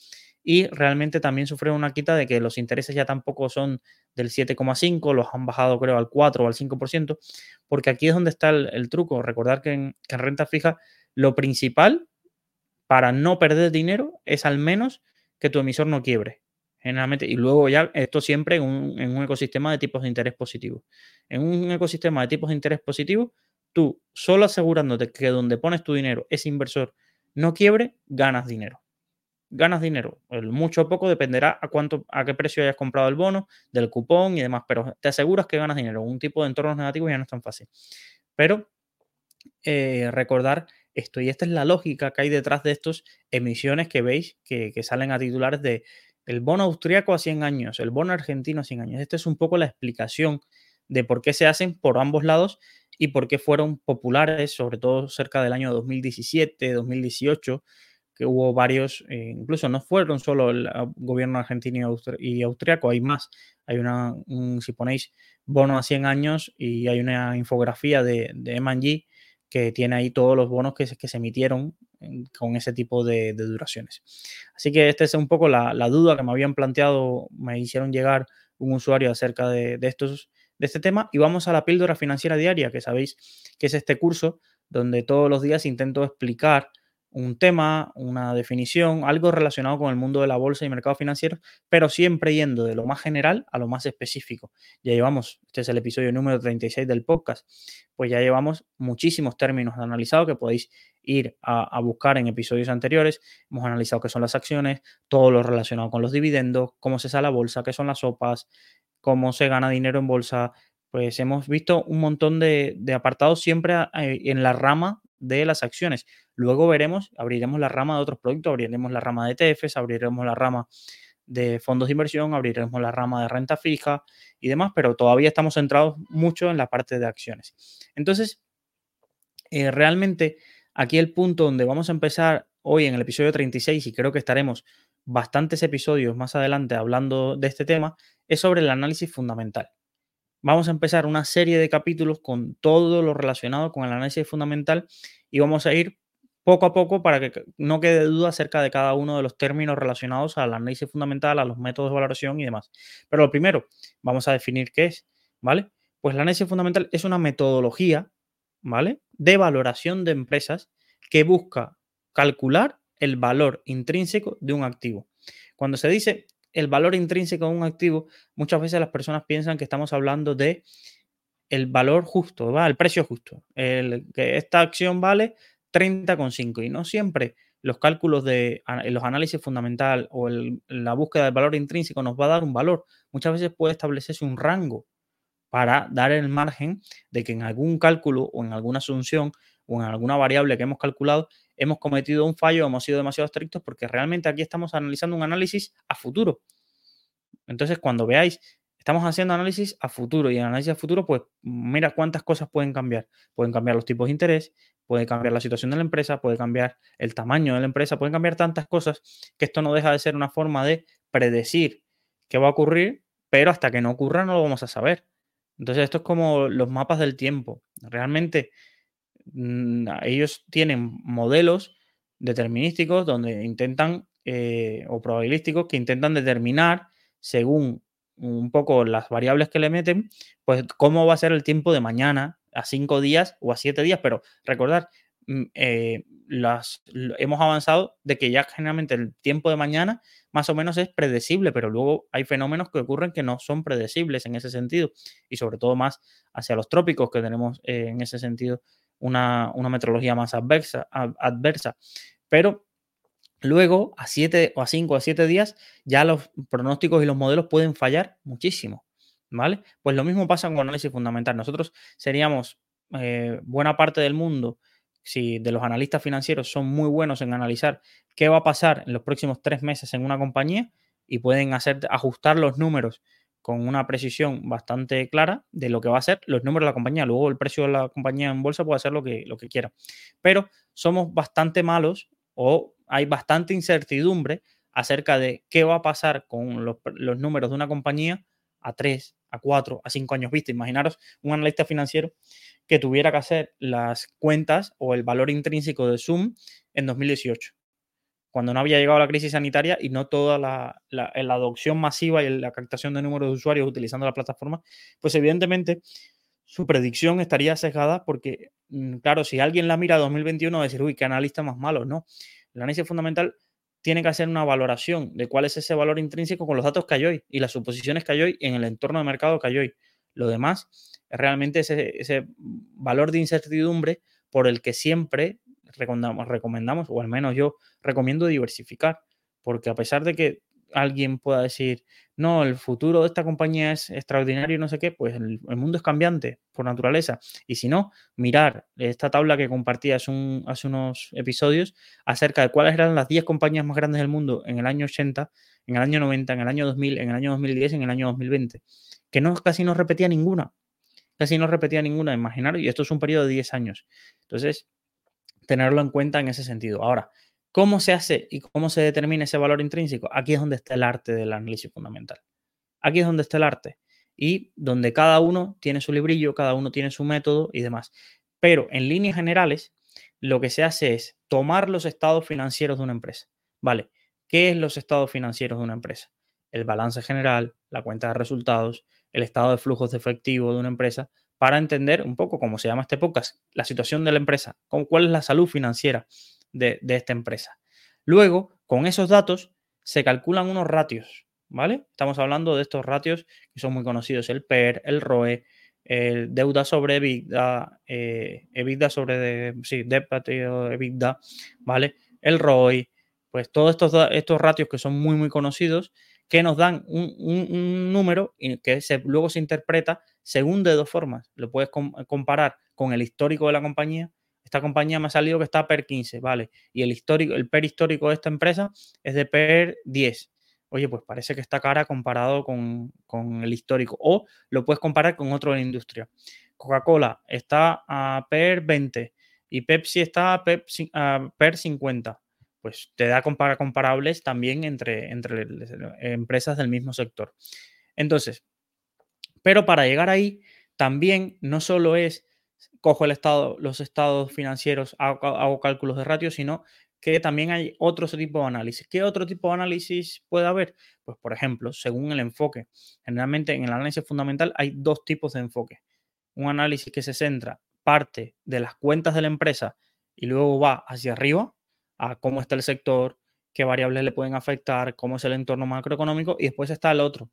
Y realmente también sufrieron una quita de que los intereses ya tampoco son del 7,5, los han bajado creo al 4 o al 5%, porque aquí es donde está el, truco. Recordar que en, renta fija lo principal para no perder dinero es al menos que tu emisor no quiebre. Generalmente, y luego ya esto siempre en un, en un ecosistema de tipos de interés positivos. En un ecosistema de tipos de interés positivos, tú solo asegurándote que donde pones tu dinero ese inversor no quiebre, ganas dinero ganas dinero. Mucho o poco dependerá a cuánto, a qué precio hayas comprado el bono, del cupón y demás, pero te aseguras que ganas dinero. Un tipo de entornos negativos ya no es tan fácil. Pero eh, recordar esto, y esta es la lógica que hay detrás de estos emisiones que veis que, salen a titulares de el bono austriaco a 100 años, el bono argentino a 100 años. Esta es un poco la explicación de por qué se hacen por ambos lados y por qué fueron populares, sobre todo cerca del año 2017, 2018 que hubo varios, eh, incluso no fueron solo el ah, gobierno argentino y, austriaco, hay más. Hay una, si ponéis bono a 100 años y hay una infografía de, de M&G que tiene ahí todos los bonos que, que se emitieron con ese tipo de, duraciones. Así que esta es un poco la, duda que me habían planteado, me hicieron llegar un usuario acerca de, estos, de este tema. Y vamos a la píldora financiera diaria, que sabéis que es este curso donde todos los días intento explicar un tema, una definición, algo relacionado con el mundo de la bolsa y mercado financiero, pero siempre yendo de lo más general a lo más específico. Ya llevamos, este es el episodio número 36 del podcast, pues ya llevamos muchísimos términos analizados que podéis ir a, buscar en episodios anteriores. Hemos analizado qué son las acciones, todo lo relacionado con los dividendos, cómo se sale la bolsa, qué son las sopas, cómo se gana dinero en bolsa. Pues hemos visto un montón de, apartados siempre eh, en la rama de las acciones. Luego veremos, abriremos la rama de otros productos, abriremos la rama de ETFs, abriremos la rama de fondos de inversión, abriremos la rama de renta fija y demás, pero todavía estamos centrados mucho en la parte de acciones. Entonces, eh, realmente aquí el punto donde vamos a empezar hoy en el episodio 36 y creo que estaremos bastantes episodios más adelante hablando de este tema, es sobre el análisis fundamental vamos a empezar una serie de capítulos con todo lo relacionado con el análisis fundamental y vamos a ir poco a poco para que no quede duda acerca de cada uno de los términos relacionados al análisis fundamental, a los métodos de valoración y demás. Pero lo primero, vamos a definir qué es, ¿vale? Pues el análisis fundamental es una metodología, ¿vale? De valoración de empresas que busca calcular el valor intrínseco de un activo. Cuando se dice el valor intrínseco de un activo, muchas veces las personas piensan que estamos hablando de el valor justo, ¿va? el precio justo. El, que esta acción vale 30,5 y no siempre los cálculos de los análisis fundamental o la búsqueda del valor intrínseco nos va a dar un valor. Muchas veces puede establecerse un rango para dar el margen de que en algún cálculo o en alguna asunción o en alguna variable que hemos calculado hemos cometido un fallo, hemos sido demasiado estrictos porque realmente aquí estamos analizando un análisis a futuro. Entonces, cuando veáis, estamos haciendo análisis a futuro y en análisis a futuro, pues mira cuántas cosas pueden cambiar. Pueden cambiar los tipos de interés, puede cambiar la situación de la empresa, puede cambiar el tamaño de la empresa, pueden cambiar tantas cosas que esto no deja de ser una forma de predecir qué va a ocurrir, pero hasta que no ocurra no lo vamos a saber. Entonces, esto es como los mapas del tiempo. Realmente ellos tienen modelos determinísticos donde intentan, eh, o probabilísticos, que intentan determinar, según un poco las variables que le meten, pues cómo va a ser el tiempo de mañana, a cinco días o a siete días. Pero recordar, mm, eh, las, hemos avanzado de que ya generalmente el tiempo de mañana más o menos es predecible, pero luego hay fenómenos que ocurren que no son predecibles en ese sentido y sobre todo más hacia los trópicos que tenemos eh, en ese sentido una, metrología más adversa, adversa. Pero luego, a 7 o a 5 o a 7 días, ya los pronósticos y los modelos pueden fallar muchísimo. ¿Vale? Pues lo mismo pasa con análisis fundamental. Nosotros seríamos eh, buena parte del mundo, si de los analistas financieros son muy buenos en analizar qué va a pasar en los próximos tres meses en una compañía y pueden hacer ajustar los números con una precisión bastante clara de lo que va a ser los números de la compañía. Luego el precio de la compañía en bolsa puede hacer lo que, lo que quiera. Pero somos bastante malos o hay bastante incertidumbre acerca de qué va a pasar con los, números de una compañía a 3, a 4, a 5 años vista. Imaginaros un analista financiero que tuviera que hacer las cuentas o el valor intrínseco de Zoom en 2018 cuando no había llegado la crisis sanitaria y no toda la, la, adopción masiva y la captación de números de usuarios utilizando la plataforma, pues evidentemente su predicción estaría sesgada porque, mm, claro, si alguien la mira a 2021 va a decir, uy, qué analista más malo, no. El análisis fundamental tiene que hacer una valoración de cuál es ese valor intrínseco con los datos que hay hoy y las suposiciones que hay hoy en el entorno de mercado que hay hoy. Lo demás es realmente ese, ese valor de incertidumbre por el que siempre recomendamos, recomendamos, o al menos yo recomiendo diversificar, porque a pesar de que alguien pueda decir, no, el futuro de esta compañía es extraordinario no sé qué, pues el, mundo es cambiante por naturaleza. Y si no, mirar esta tabla que compartí hace, unos episodios acerca de cuáles eran las 10 compañías más grandes del mundo en el año 80, en el año 90, en el año 2000, en el año 2010 y en el año 2020, que no, casi no repetía ninguna. Casi no repetía ninguna, imaginaros, y esto es un periodo de 10 años. Entonces, tenerlo en cuenta en ese sentido. Ahora, ¿cómo se hace y cómo se determina ese valor intrínseco? Aquí es donde está el arte del análisis fundamental. Aquí es donde está el arte y donde cada uno tiene su librillo, cada uno tiene su método y demás. Pero en líneas generales, lo que se hace es tomar los estados financieros de una empresa. ¿Vale? ¿Qué es los estados financieros de una empresa? El balance general, la cuenta de resultados, el estado de flujos de efectivo de una empresa, para entender un poco, cómo se llama este podcast, la situación de la empresa, cuál es la salud financiera de, esta empresa. Luego, con esos datos, se calculan unos ratios, ¿vale? Estamos hablando de estos ratios que son muy conocidos, el PER, el ROE, el deuda sobre EBITDA, eh, EBITDA sobre, sí, EBITDA, ¿vale? El ROI, pues todos estos, estos ratios que son muy, muy conocidos, que nos dan un, número que luego se interpreta según de dos formas. Lo puedes comparar con el histórico de la compañía. Esta compañía me ha salido que está per 15, ¿vale? Y el histórico, el PER histórico de esta empresa es de PER 10. Oye, pues parece que está cara comparado con, el histórico. O lo puedes comparar con otro de la industria. Coca-Cola está a PER 20 y Pepsi está a PER 50 pues te da comparables también entre, entre empresas del mismo sector. Entonces, pero para llegar ahí, también no solo es cojo el estado, los estados financieros, hago, cálculos de ratio, sino que también hay otro tipo de análisis. ¿Qué otro tipo de análisis puede haber? Pues, por ejemplo, según el enfoque. Generalmente en el análisis fundamental hay dos tipos de enfoque. Un análisis que se centra parte de las cuentas de la empresa y luego va hacia arriba, a cómo está el sector, qué variables le pueden afectar, cómo es el entorno macroeconómico y después está el otro,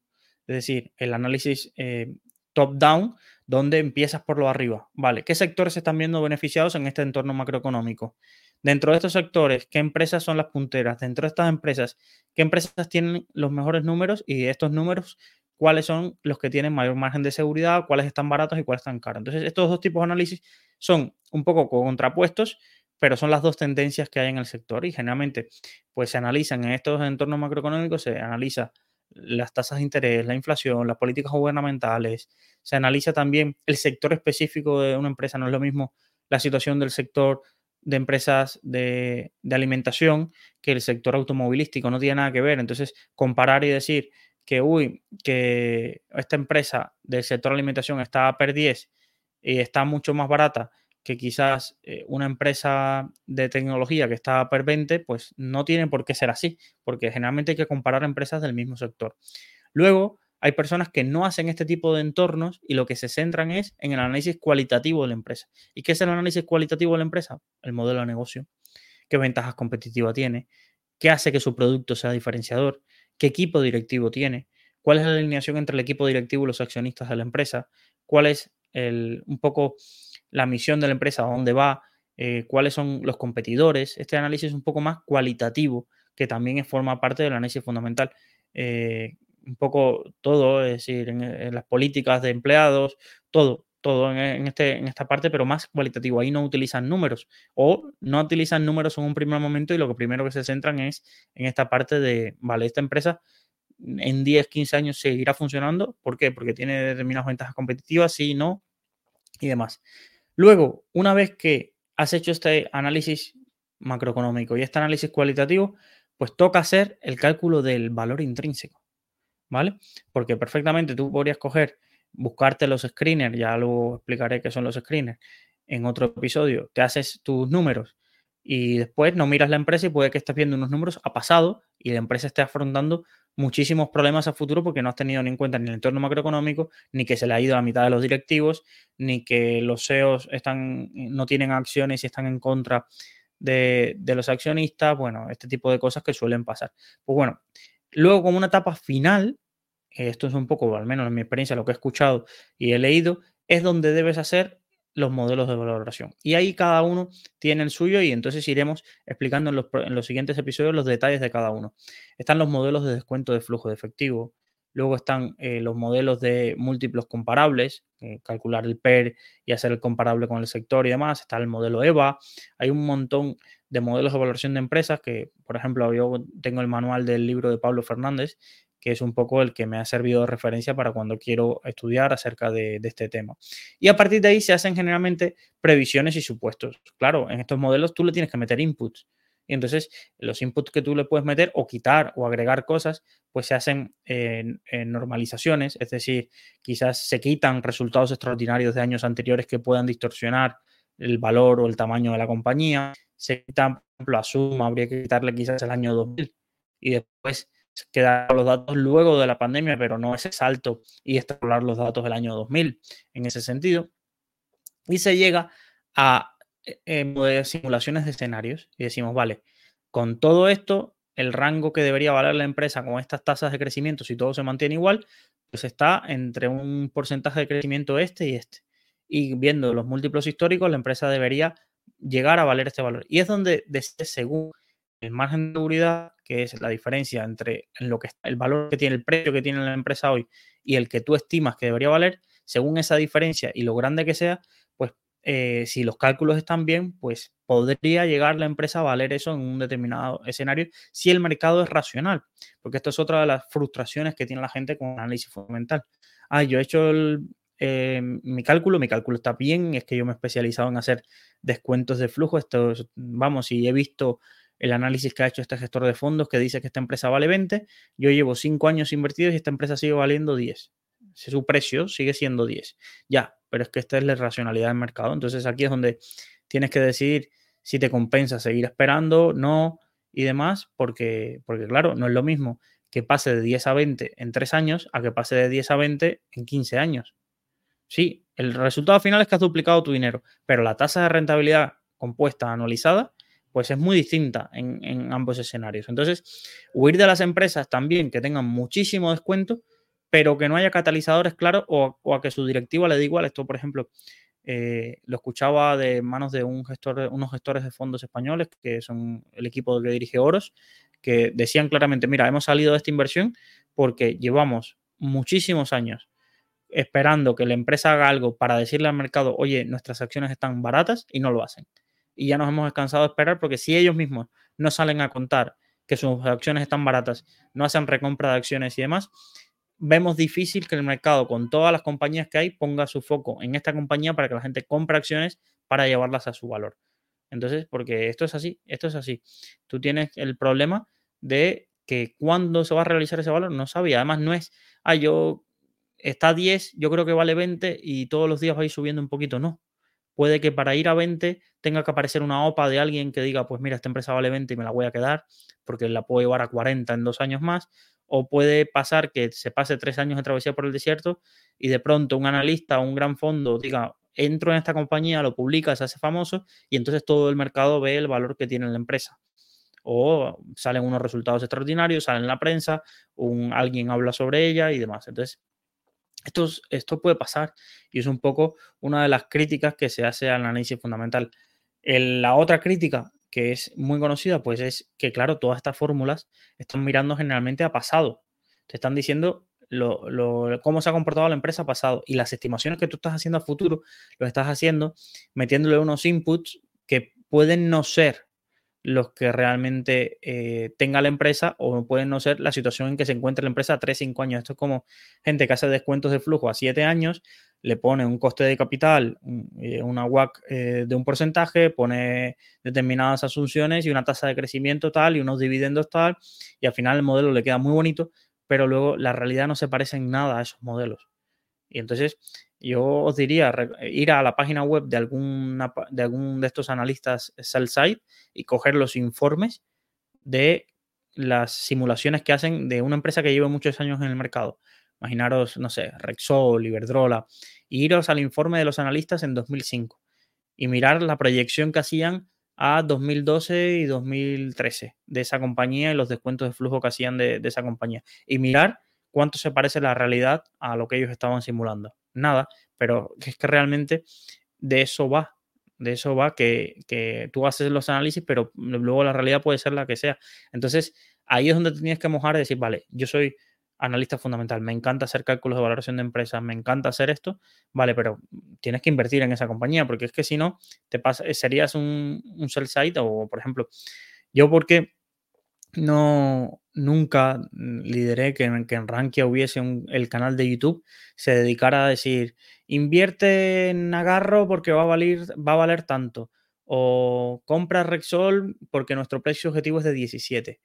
es decir, el análisis eh, top-down, donde empiezas por lo arriba. Vale, ¿qué sectores se están viendo beneficiados en este entorno macroeconómico? Dentro de estos sectores, ¿qué empresas son las punteras? Dentro de estas empresas, ¿qué empresas tienen los mejores números? Y estos números, ¿cuáles son los que tienen mayor margen de seguridad? ¿Cuáles están baratos y cuáles están caros? Entonces, estos dos tipos de análisis son un poco contrapuestos pero son las dos tendencias que hay en el sector y generalmente pues se analizan en estos entornos macroeconómicos, se analiza las tasas de interés, la inflación, las políticas gubernamentales, se analiza también el sector específico de una empresa, no es lo mismo la situación del sector de empresas de, alimentación que el sector automovilístico, no tiene nada que ver, entonces comparar y decir que, uy, que esta empresa del sector alimentación está a per 10 y está mucho más barata que quizás eh, una empresa de tecnología que está per 20, pues no tiene por qué ser así, porque generalmente hay que comparar empresas del mismo sector. Luego, hay personas que no hacen este tipo de entornos y lo que se centran es en el análisis cualitativo de la empresa. ¿Y qué es el análisis cualitativo de la empresa? El modelo de negocio. ¿Qué ventajas competitivas tiene? ¿Qué hace que su producto sea diferenciador? ¿Qué equipo directivo tiene? ¿Cuál es la alineación entre el equipo directivo y los accionistas de la empresa? ¿Cuál es el, un poco la misión de la empresa, a dónde va, eh, cuáles son los competidores. Este análisis es un poco más cualitativo, que también forma parte del análisis fundamental. Eh, un poco todo, es decir, en, las políticas de empleados, todo, todo en, este, en esta parte, pero más cualitativo. Ahí no utilizan números o no utilizan números en un primer momento y lo que primero que se centran es en esta parte de, vale, esta empresa en 10, 15 años seguirá funcionando. ¿Por qué? Porque tiene determinadas ventajas competitivas, sí, no, y demás. Luego, una vez que has hecho este análisis macroeconómico y este análisis cualitativo, pues toca hacer el cálculo del valor intrínseco, ¿vale? Porque perfectamente tú podrías coger, buscarte los screeners, ya luego explicaré qué son los screeners en otro episodio, te haces tus números y después no miras la empresa y puede que estés viendo unos números a pasado y la empresa esté afrontando muchísimos problemas a futuro porque no has tenido ni en cuenta ni el entorno macroeconómico, ni que se le ha ido a la mitad de los directivos, ni que los CEOs están, no tienen acciones y están en contra de, de los accionistas, bueno, este tipo de cosas que suelen pasar. Pues bueno, luego como una etapa final, esto es un poco, al menos en mi experiencia, lo que he escuchado y he leído, es donde debes hacer los modelos de valoración. Y ahí cada uno tiene el suyo y entonces iremos explicando en los, siguientes episodios los detalles de cada uno. Están los modelos de descuento de flujo de efectivo, luego están eh, los modelos de múltiplos comparables, eh, calcular el PER y hacer el comparable con el sector y demás, está el modelo EVA, hay un montón de modelos de valoración de empresas que, por ejemplo, yo tengo el manual del libro de Pablo Fernández que es un poco el que me ha servido de referencia para cuando quiero estudiar acerca de, este tema. Y a partir de ahí se hacen generalmente previsiones y supuestos. Claro, en estos modelos tú le tienes que meter inputs. Y entonces los inputs que tú le puedes meter o quitar o agregar cosas, pues se hacen en, normalizaciones, es decir, quizás se quitan resultados extraordinarios de años anteriores que puedan distorsionar el valor o el tamaño de la compañía. Se quitan, por ejemplo, a Suma, habría que quitarle quizás el año 2000 y después quedar los datos luego de la pandemia, pero no ese salto y extrapolar los datos del año 2000 en ese sentido. Y se llega a eh, simulaciones de escenarios y decimos, vale, con todo esto, el rango que debería valer la empresa con estas tasas de crecimiento, si todo se mantiene igual, pues está entre un porcentaje de crecimiento este y este. Y viendo los múltiplos históricos, la empresa debería llegar a valer este valor. Y es donde, según el margen de seguridad, que es la diferencia entre lo que el valor que tiene el precio que tiene la empresa hoy y el que tú estimas que debería valer, según esa diferencia y lo grande que sea, pues eh, si los cálculos están bien, pues podría llegar la empresa a valer eso en un determinado escenario si el mercado es racional, porque esto es otra de las frustraciones que tiene la gente con análisis fundamental. Ah, yo he hecho eh, mi cálculo, mi cálculo está bien, es que yo me he especializado en hacer descuentos de flujo, esto, vamos, y he visto el análisis que ha hecho este gestor de fondos que dice que esta empresa vale 20, yo llevo 5 años invertidos y esta empresa sigue valiendo 10. Su precio sigue siendo 10. Ya, pero es que esta es la racionalidad del mercado. Entonces aquí es donde tienes que decidir si te compensa seguir esperando, no y demás, porque, porque claro, no es lo mismo que pase de 10 a 20 en 3 años a que pase de 10 a 20 en 15 años. Sí, el resultado final es que has duplicado tu dinero, pero la tasa de rentabilidad compuesta anualizada pues es muy distinta en, ambos escenarios. Entonces, huir de las empresas también que tengan muchísimo descuento, pero que no haya catalizadores claros o, a que su directiva le dé igual. Esto, por ejemplo, eh, lo escuchaba de manos de un gestor, unos gestores de fondos españoles, que son el equipo que dirige Oros, que decían claramente, mira, hemos salido de esta inversión porque llevamos muchísimos años esperando que la empresa haga algo para decirle al mercado, oye, nuestras acciones están baratas y no lo hacen y ya nos hemos cansado de esperar porque si ellos mismos no salen a contar que sus acciones están baratas, no hacen recompra de acciones y demás, vemos difícil que el mercado con todas las compañías que hay ponga su foco en esta compañía para que la gente compre acciones para llevarlas a su valor. Entonces, porque esto es así, esto es así. Tú tienes el problema de que cuando se va a realizar ese valor no sabía. Además, no es, ah, yo está a 10, yo creo que vale 20 y todos los días va a ir subiendo un poquito. No, puede que para ir a 20 tenga que aparecer una OPA de alguien que diga, pues mira, esta empresa vale 20 y me la voy a quedar porque la puedo llevar a 40 en dos años más. O puede pasar que se pase tres años de travesía por el desierto y de pronto un analista o un gran fondo diga, entro en esta compañía, lo publica, se hace famoso y entonces todo el mercado ve el valor que tiene la empresa. O salen unos resultados extraordinarios, salen en la prensa, alguien habla sobre ella y demás. Entonces, esto, puede pasar y es un poco una de las críticas que se hace al análisis fundamental. la otra crítica que es muy conocida, pues es que, claro, todas estas fórmulas están mirando generalmente a pasado. Te están diciendo lo, cómo se ha comportado la empresa pasado y las estimaciones que tú estás haciendo a futuro, lo estás haciendo metiéndole unos inputs que pueden no ser los que realmente eh, tenga la empresa o pueden no ser la situación en que se encuentra la empresa a 3, 5 años. Esto es como gente que hace descuentos de flujo a 7 años, le pone un coste de capital, eh, una WAC eh, de un porcentaje, pone determinadas asunciones y una tasa de crecimiento tal y unos dividendos tal, y al final el modelo le queda muy bonito, pero luego la realidad no se parece en nada a esos modelos. Y entonces yo os diría ir a la página web de, alguna, de algún de estos analistas sell side y coger los informes de las simulaciones que hacen de una empresa que lleva muchos años en el mercado. Imaginaros, no sé, Rexol, Iberdrola, y iros al informe de los analistas en 2005 y mirar la proyección que hacían a 2012 y 2013 de esa compañía y los descuentos de flujo que hacían de esa compañía. Y mirar cuánto se parece la realidad a lo que ellos estaban simulando. Nada, pero es que realmente de eso va. De eso va que, que tú haces los análisis, pero luego la realidad puede ser la que sea. Entonces, ahí es donde tenías que mojar y decir, vale, yo soy analista fundamental, me encanta hacer cálculos de valoración de empresas, me encanta hacer esto, vale, pero tienes que invertir en esa compañía, porque es que si no, te pasa, serías un, un sell site o, por ejemplo, yo porque no nunca lideré que, en, que en Rankia hubiese un, el canal de YouTube se dedicara a decir invierte en Agarro porque va a valer, va a valer tanto o compra Rexol porque nuestro precio objetivo es de 17.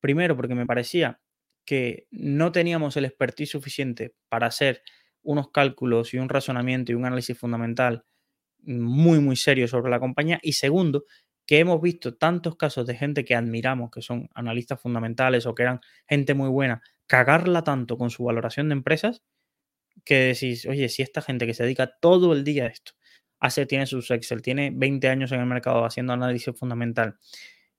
Primero porque me parecía que no teníamos el expertise suficiente para hacer unos cálculos y un razonamiento y un análisis fundamental muy muy serio sobre la compañía y segundo que hemos visto tantos casos de gente que admiramos, que son analistas fundamentales o que eran gente muy buena, cagarla tanto con su valoración de empresas, que decís, oye, si esta gente que se dedica todo el día a esto, hace, tiene sus Excel, tiene 20 años en el mercado haciendo análisis fundamental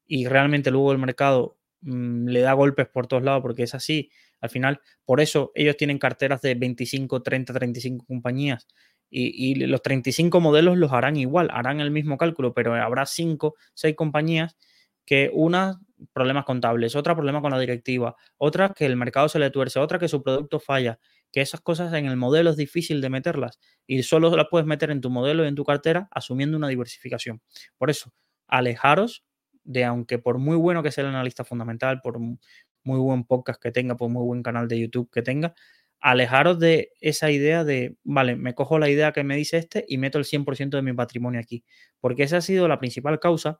y realmente luego el mercado mmm, le da golpes por todos lados porque es así, al final, por eso ellos tienen carteras de 25, 30, 35 compañías y, y, los 35 modelos los harán igual, harán el mismo cálculo, pero habrá 5, 6 compañías que una problemas contables, otra problema con la directiva, otra que el mercado se le tuerce, otra que su producto falla, que esas cosas en el modelo es difícil de meterlas y solo las puedes meter en tu modelo y en tu cartera asumiendo una diversificación. Por eso, alejaros de, aunque por muy bueno que sea el analista fundamental, por muy buen podcast que tenga, por muy buen canal de YouTube que tenga, alejaros de esa idea de, vale, me cojo la idea que me dice este y meto el 100% de mi patrimonio aquí, porque esa ha sido la principal causa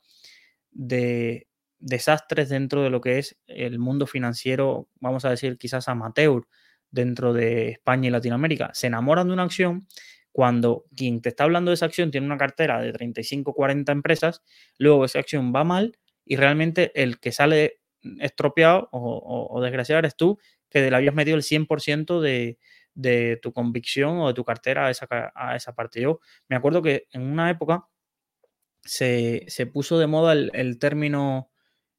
de desastres dentro de lo que es el mundo financiero, vamos a decir quizás amateur, dentro de España y Latinoamérica. Se enamoran de una acción cuando quien te está hablando de esa acción tiene una cartera de 35, 40 empresas, luego esa acción va mal y realmente el que sale estropeado o, o, desgraciado eres tú que le habías metido el 100% de, de, tu convicción o de tu cartera a esa, a esa parte. Yo me acuerdo que en una época se, se puso de moda el, el término,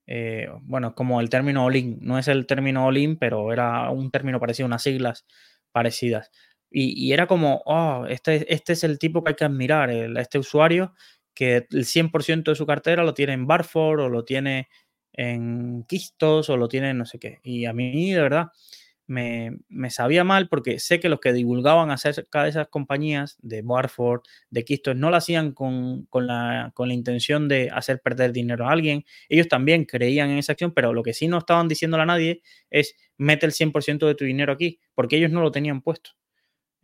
eh, bueno, como el término all-in. No es el término all-in, pero era un término parecido, unas siglas parecidas. Y, y era como, oh, este, este es el tipo que hay que admirar, este usuario que el 100% de su cartera lo tiene en Barford o lo tiene en quistos o lo tienen no sé qué. Y a mí, de verdad, me, me, sabía mal porque sé que los que divulgaban acerca de esas compañías, de Barford, de Quistos, no lo hacían con, con, la, con la intención de hacer perder dinero a alguien. Ellos también creían en esa acción, pero lo que sí no estaban diciéndole a nadie es mete el 100% de tu dinero aquí, porque ellos no lo tenían puesto.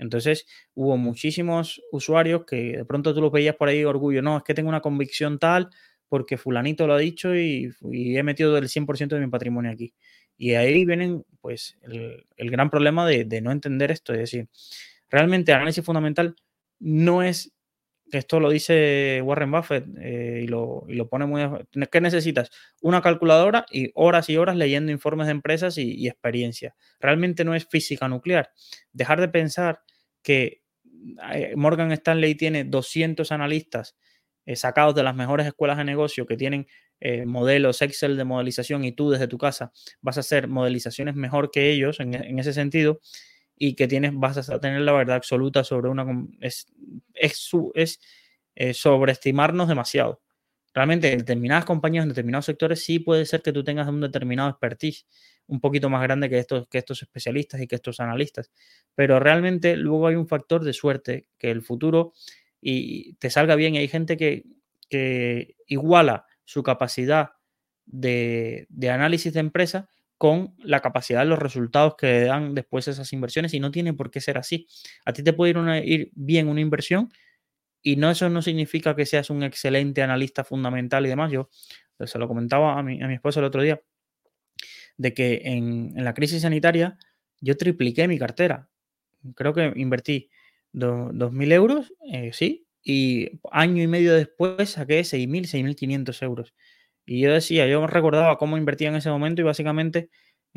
Entonces hubo muchísimos usuarios que de pronto tú los veías por ahí orgullo, no, es que tengo una convicción tal, porque fulanito lo ha dicho y, y he metido el 100% de mi patrimonio aquí. Y ahí vienen, pues, el, el gran problema de, de, no entender esto. Es decir, realmente el análisis fundamental no es, esto lo dice Warren Buffett eh, y, lo, lo, pone muy... ¿Qué necesitas? Una calculadora y horas y horas leyendo informes de empresas y, y. Realmente no es física nuclear. Dejar de pensar que eh, Morgan Stanley tiene 200 analistas eh, sacados de las mejores escuelas de negocio que tienen eh, modelos Excel de modelización y tú desde tu casa vas a hacer modelizaciones mejor que ellos en, ese sentido y que tienes, vas a tener la verdad absoluta sobre una... Es, es, es eh, sobreestimarnos demasiado. Realmente en determinadas compañías, en determinados sectores, sí puede ser que tú tengas un determinado expertise un poquito más grande que estos, que estos especialistas y que estos analistas. Pero realmente luego hay un factor de suerte que el futuro y te salga bien. Y hay gente que, que iguala su capacidad de, de, análisis de empresa con la capacidad de los resultados que dan después esas inversiones y no tiene por qué ser así. A ti te puede ir, ir bien una inversión y no eso no significa que seas un excelente analista fundamental y demás. Yo se lo comentaba a mi, a mi esposo el otro día, de que en, en la crisis sanitaria yo tripliqué mi cartera. Creo que invertí 2.000 euros, eh, sí, y año y medio después saqué 6.000, 6.500 euros. Y yo decía, yo recordaba cómo invertía en ese momento y básicamente,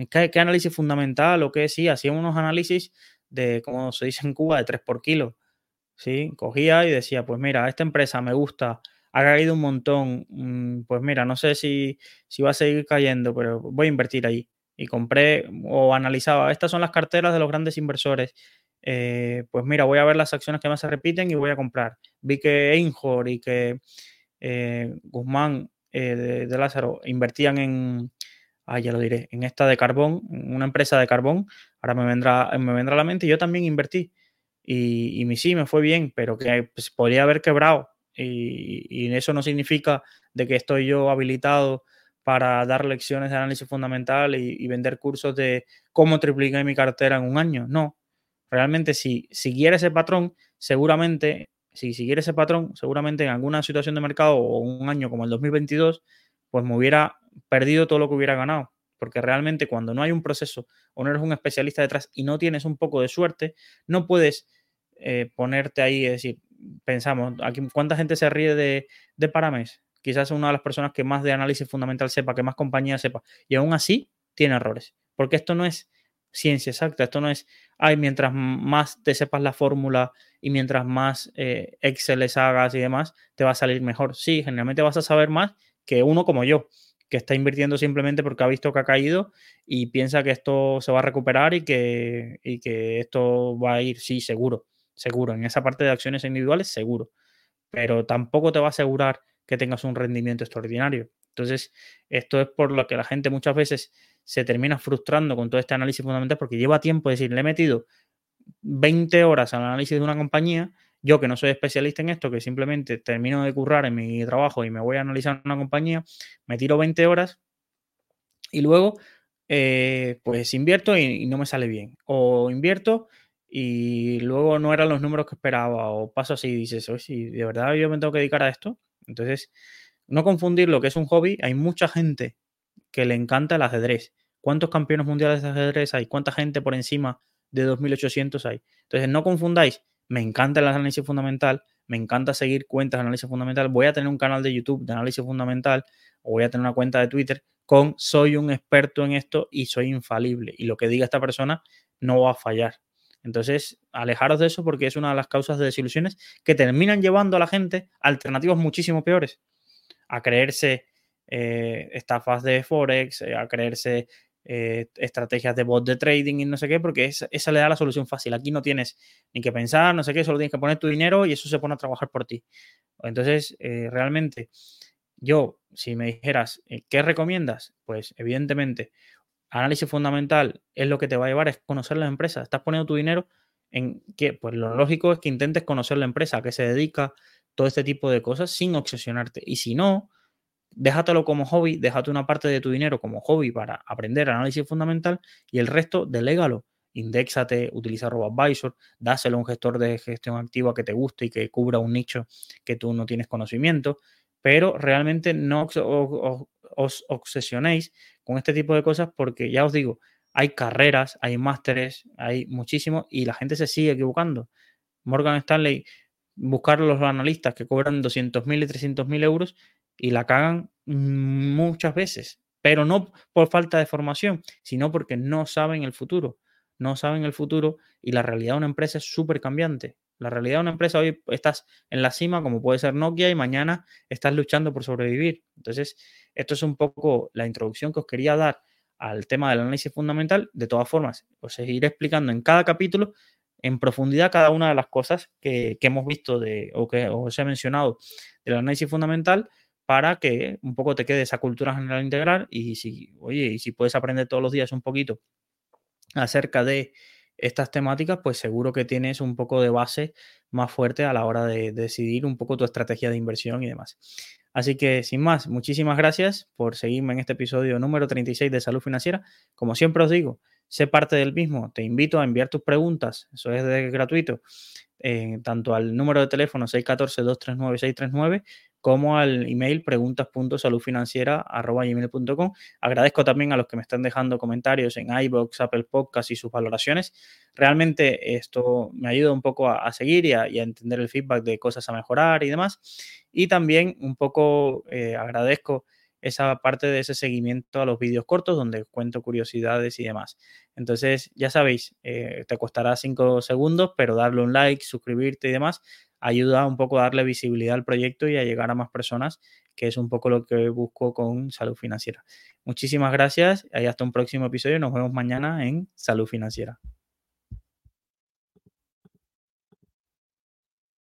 ¿qué, qué análisis fundamental o qué sí? Hacía unos análisis de, como se dice en Cuba, de 3 por kilo. ¿sí? Cogía y decía, pues mira, esta empresa me gusta, ha caído un montón, mm, pues mira, no sé si, si va a seguir cayendo, pero voy a invertir ahí. Y compré o analizaba, estas son las carteras de los grandes inversores. Eh, pues mira, voy a ver las acciones que más se repiten y voy a comprar. Vi que Einhor y que eh, Guzmán eh, de, Lázaro invertían en, ah, ya lo diré, en esta de carbón, una empresa de carbón. Ahora me vendrá, me vendrá a la mente. Yo también invertí y, y sí, me fue bien, pero que pues, podría haber quebrado. Y, y, eso no significa de que estoy yo habilitado para dar lecciones de análisis fundamental y, y vender cursos de cómo triplicar mi cartera en un año. No, realmente si siguiera ese patrón, seguramente, si siguiera ese patrón, seguramente en alguna situación de mercado o un año como el 2022, pues me hubiera perdido todo lo que hubiera ganado. Porque realmente cuando no hay un proceso o no eres un especialista detrás y no tienes un poco de suerte, no puedes eh, ponerte ahí y decir, pensamos, aquí, ¿cuánta gente se ríe de, de Parames? Quizás una de las personas que más de análisis fundamental sepa, que más compañía sepa, y aún así tiene errores. Porque esto no es ciencia exacta. Esto no es, ay, mientras más te sepas la fórmula y mientras más eh, Excel les hagas y demás, te va a salir mejor. Sí, generalmente vas a saber más que uno como yo, que está invirtiendo simplemente porque ha visto que ha caído y piensa que esto se va a recuperar y que, y que esto va a ir, sí, seguro, seguro. En esa parte de acciones individuales, seguro. Pero tampoco te va a asegurar que tengas un rendimiento extraordinario. Entonces, esto es por lo que la gente muchas veces se termina frustrando con todo este análisis fundamental porque lleva tiempo, es decir, le he metido 20 horas al análisis de una compañía, yo que no soy especialista en esto, que simplemente termino de currar en mi trabajo y me voy a analizar una compañía, me tiro 20 horas y luego eh, pues invierto y, no me sale bien. O invierto y luego no eran los números que esperaba o paso así y dices, oye, si de verdad yo me tengo que dedicar a esto. Entonces, no confundir lo que es un hobby. Hay mucha gente que le encanta el ajedrez. ¿Cuántos campeones mundiales de ajedrez hay? ¿Cuánta gente por encima de 2.800 hay? Entonces, no confundáis. Me encanta el análisis fundamental, me encanta seguir cuentas de análisis fundamental. Voy a tener un canal de YouTube de análisis fundamental o voy a tener una cuenta de Twitter con soy un experto en esto y soy infalible. Y lo que diga esta persona no va a fallar. Entonces, alejaros de eso porque es una de las causas de desilusiones que terminan llevando a la gente alternativas muchísimo peores. A creerse eh, estafas de Forex, eh, a creerse eh, estrategias de bot de trading y no sé qué, porque esa, le da la solución fácil. Aquí no tienes ni que pensar, no sé qué, solo tienes que poner tu dinero y eso se pone a trabajar por ti. Entonces, realmente, yo, si me dijeras, ¿qué recomiendas? Pues evidentemente, análisis fundamental es lo que te va a llevar, es conocer la empresa. Estás poniendo tu dinero en que, pues lo lógico es que intentes conocer la empresa, a qué se dedica, todo este tipo de cosas sin obsesionarte. Y si no, déjatelo como hobby, déjate una parte de tu dinero como hobby para aprender análisis fundamental y el resto delégalo. Indexate, utiliza RoboAdvisor, dáselo a un gestor de gestión activa que te guste y que cubra un nicho que tú no tienes conocimiento, pero realmente no os obsesionéis con este tipo de cosas porque ya os digo, hay carreras, hay másteres, hay muchísimo y la gente se sigue equivocando. Morgan Stanley, buscar los analistas que cobran 200.000 y 300.000 euros y la cagan muchas veces, pero no por falta de formación, sino porque no saben el futuro. No saben el futuro y la realidad de una empresa es súper cambiante. La realidad de una empresa hoy estás en la cima, como puede ser Nokia, y mañana estás luchando por sobrevivir. Entonces, esto es un poco la introducción que os quería dar al tema del análisis fundamental. De todas formas, os seguiré explicando en cada capítulo en profundidad cada una de las cosas que, que hemos visto de, o que os he mencionado del análisis fundamental para que un poco te quede esa cultura general integral y si, oye, y si puedes aprender todos los días un poquito acerca de estas temáticas, pues seguro que tienes un poco de base más fuerte a la hora de, decidir un poco tu estrategia de inversión y demás. Así que sin más, muchísimas gracias por seguirme en este episodio número 36 de Salud Financiera. Como siempre os digo, sé parte del mismo. Te invito a enviar tus preguntas, eso es de gratuito, eh, tanto al número de teléfono 614-239-639 como al email preguntas.saludfinanciera.com. Agradezco también a los que me están dejando comentarios en iBox, Apple Podcast y sus valoraciones. Realmente esto me ayuda un poco a, seguir y a, entender el feedback de cosas a mejorar y demás. Y también un poco eh, agradezco esa parte de ese seguimiento a los vídeos cortos donde cuento curiosidades y demás. Entonces, ya sabéis, eh, te costará cinco segundos, pero darle un like, suscribirte y demás ayuda un poco a darle visibilidad al proyecto y a llegar a más personas, que es un poco lo que busco con Salud Financiera. Muchísimas gracias y hasta un próximo episodio. Nos vemos mañana en Salud Financiera.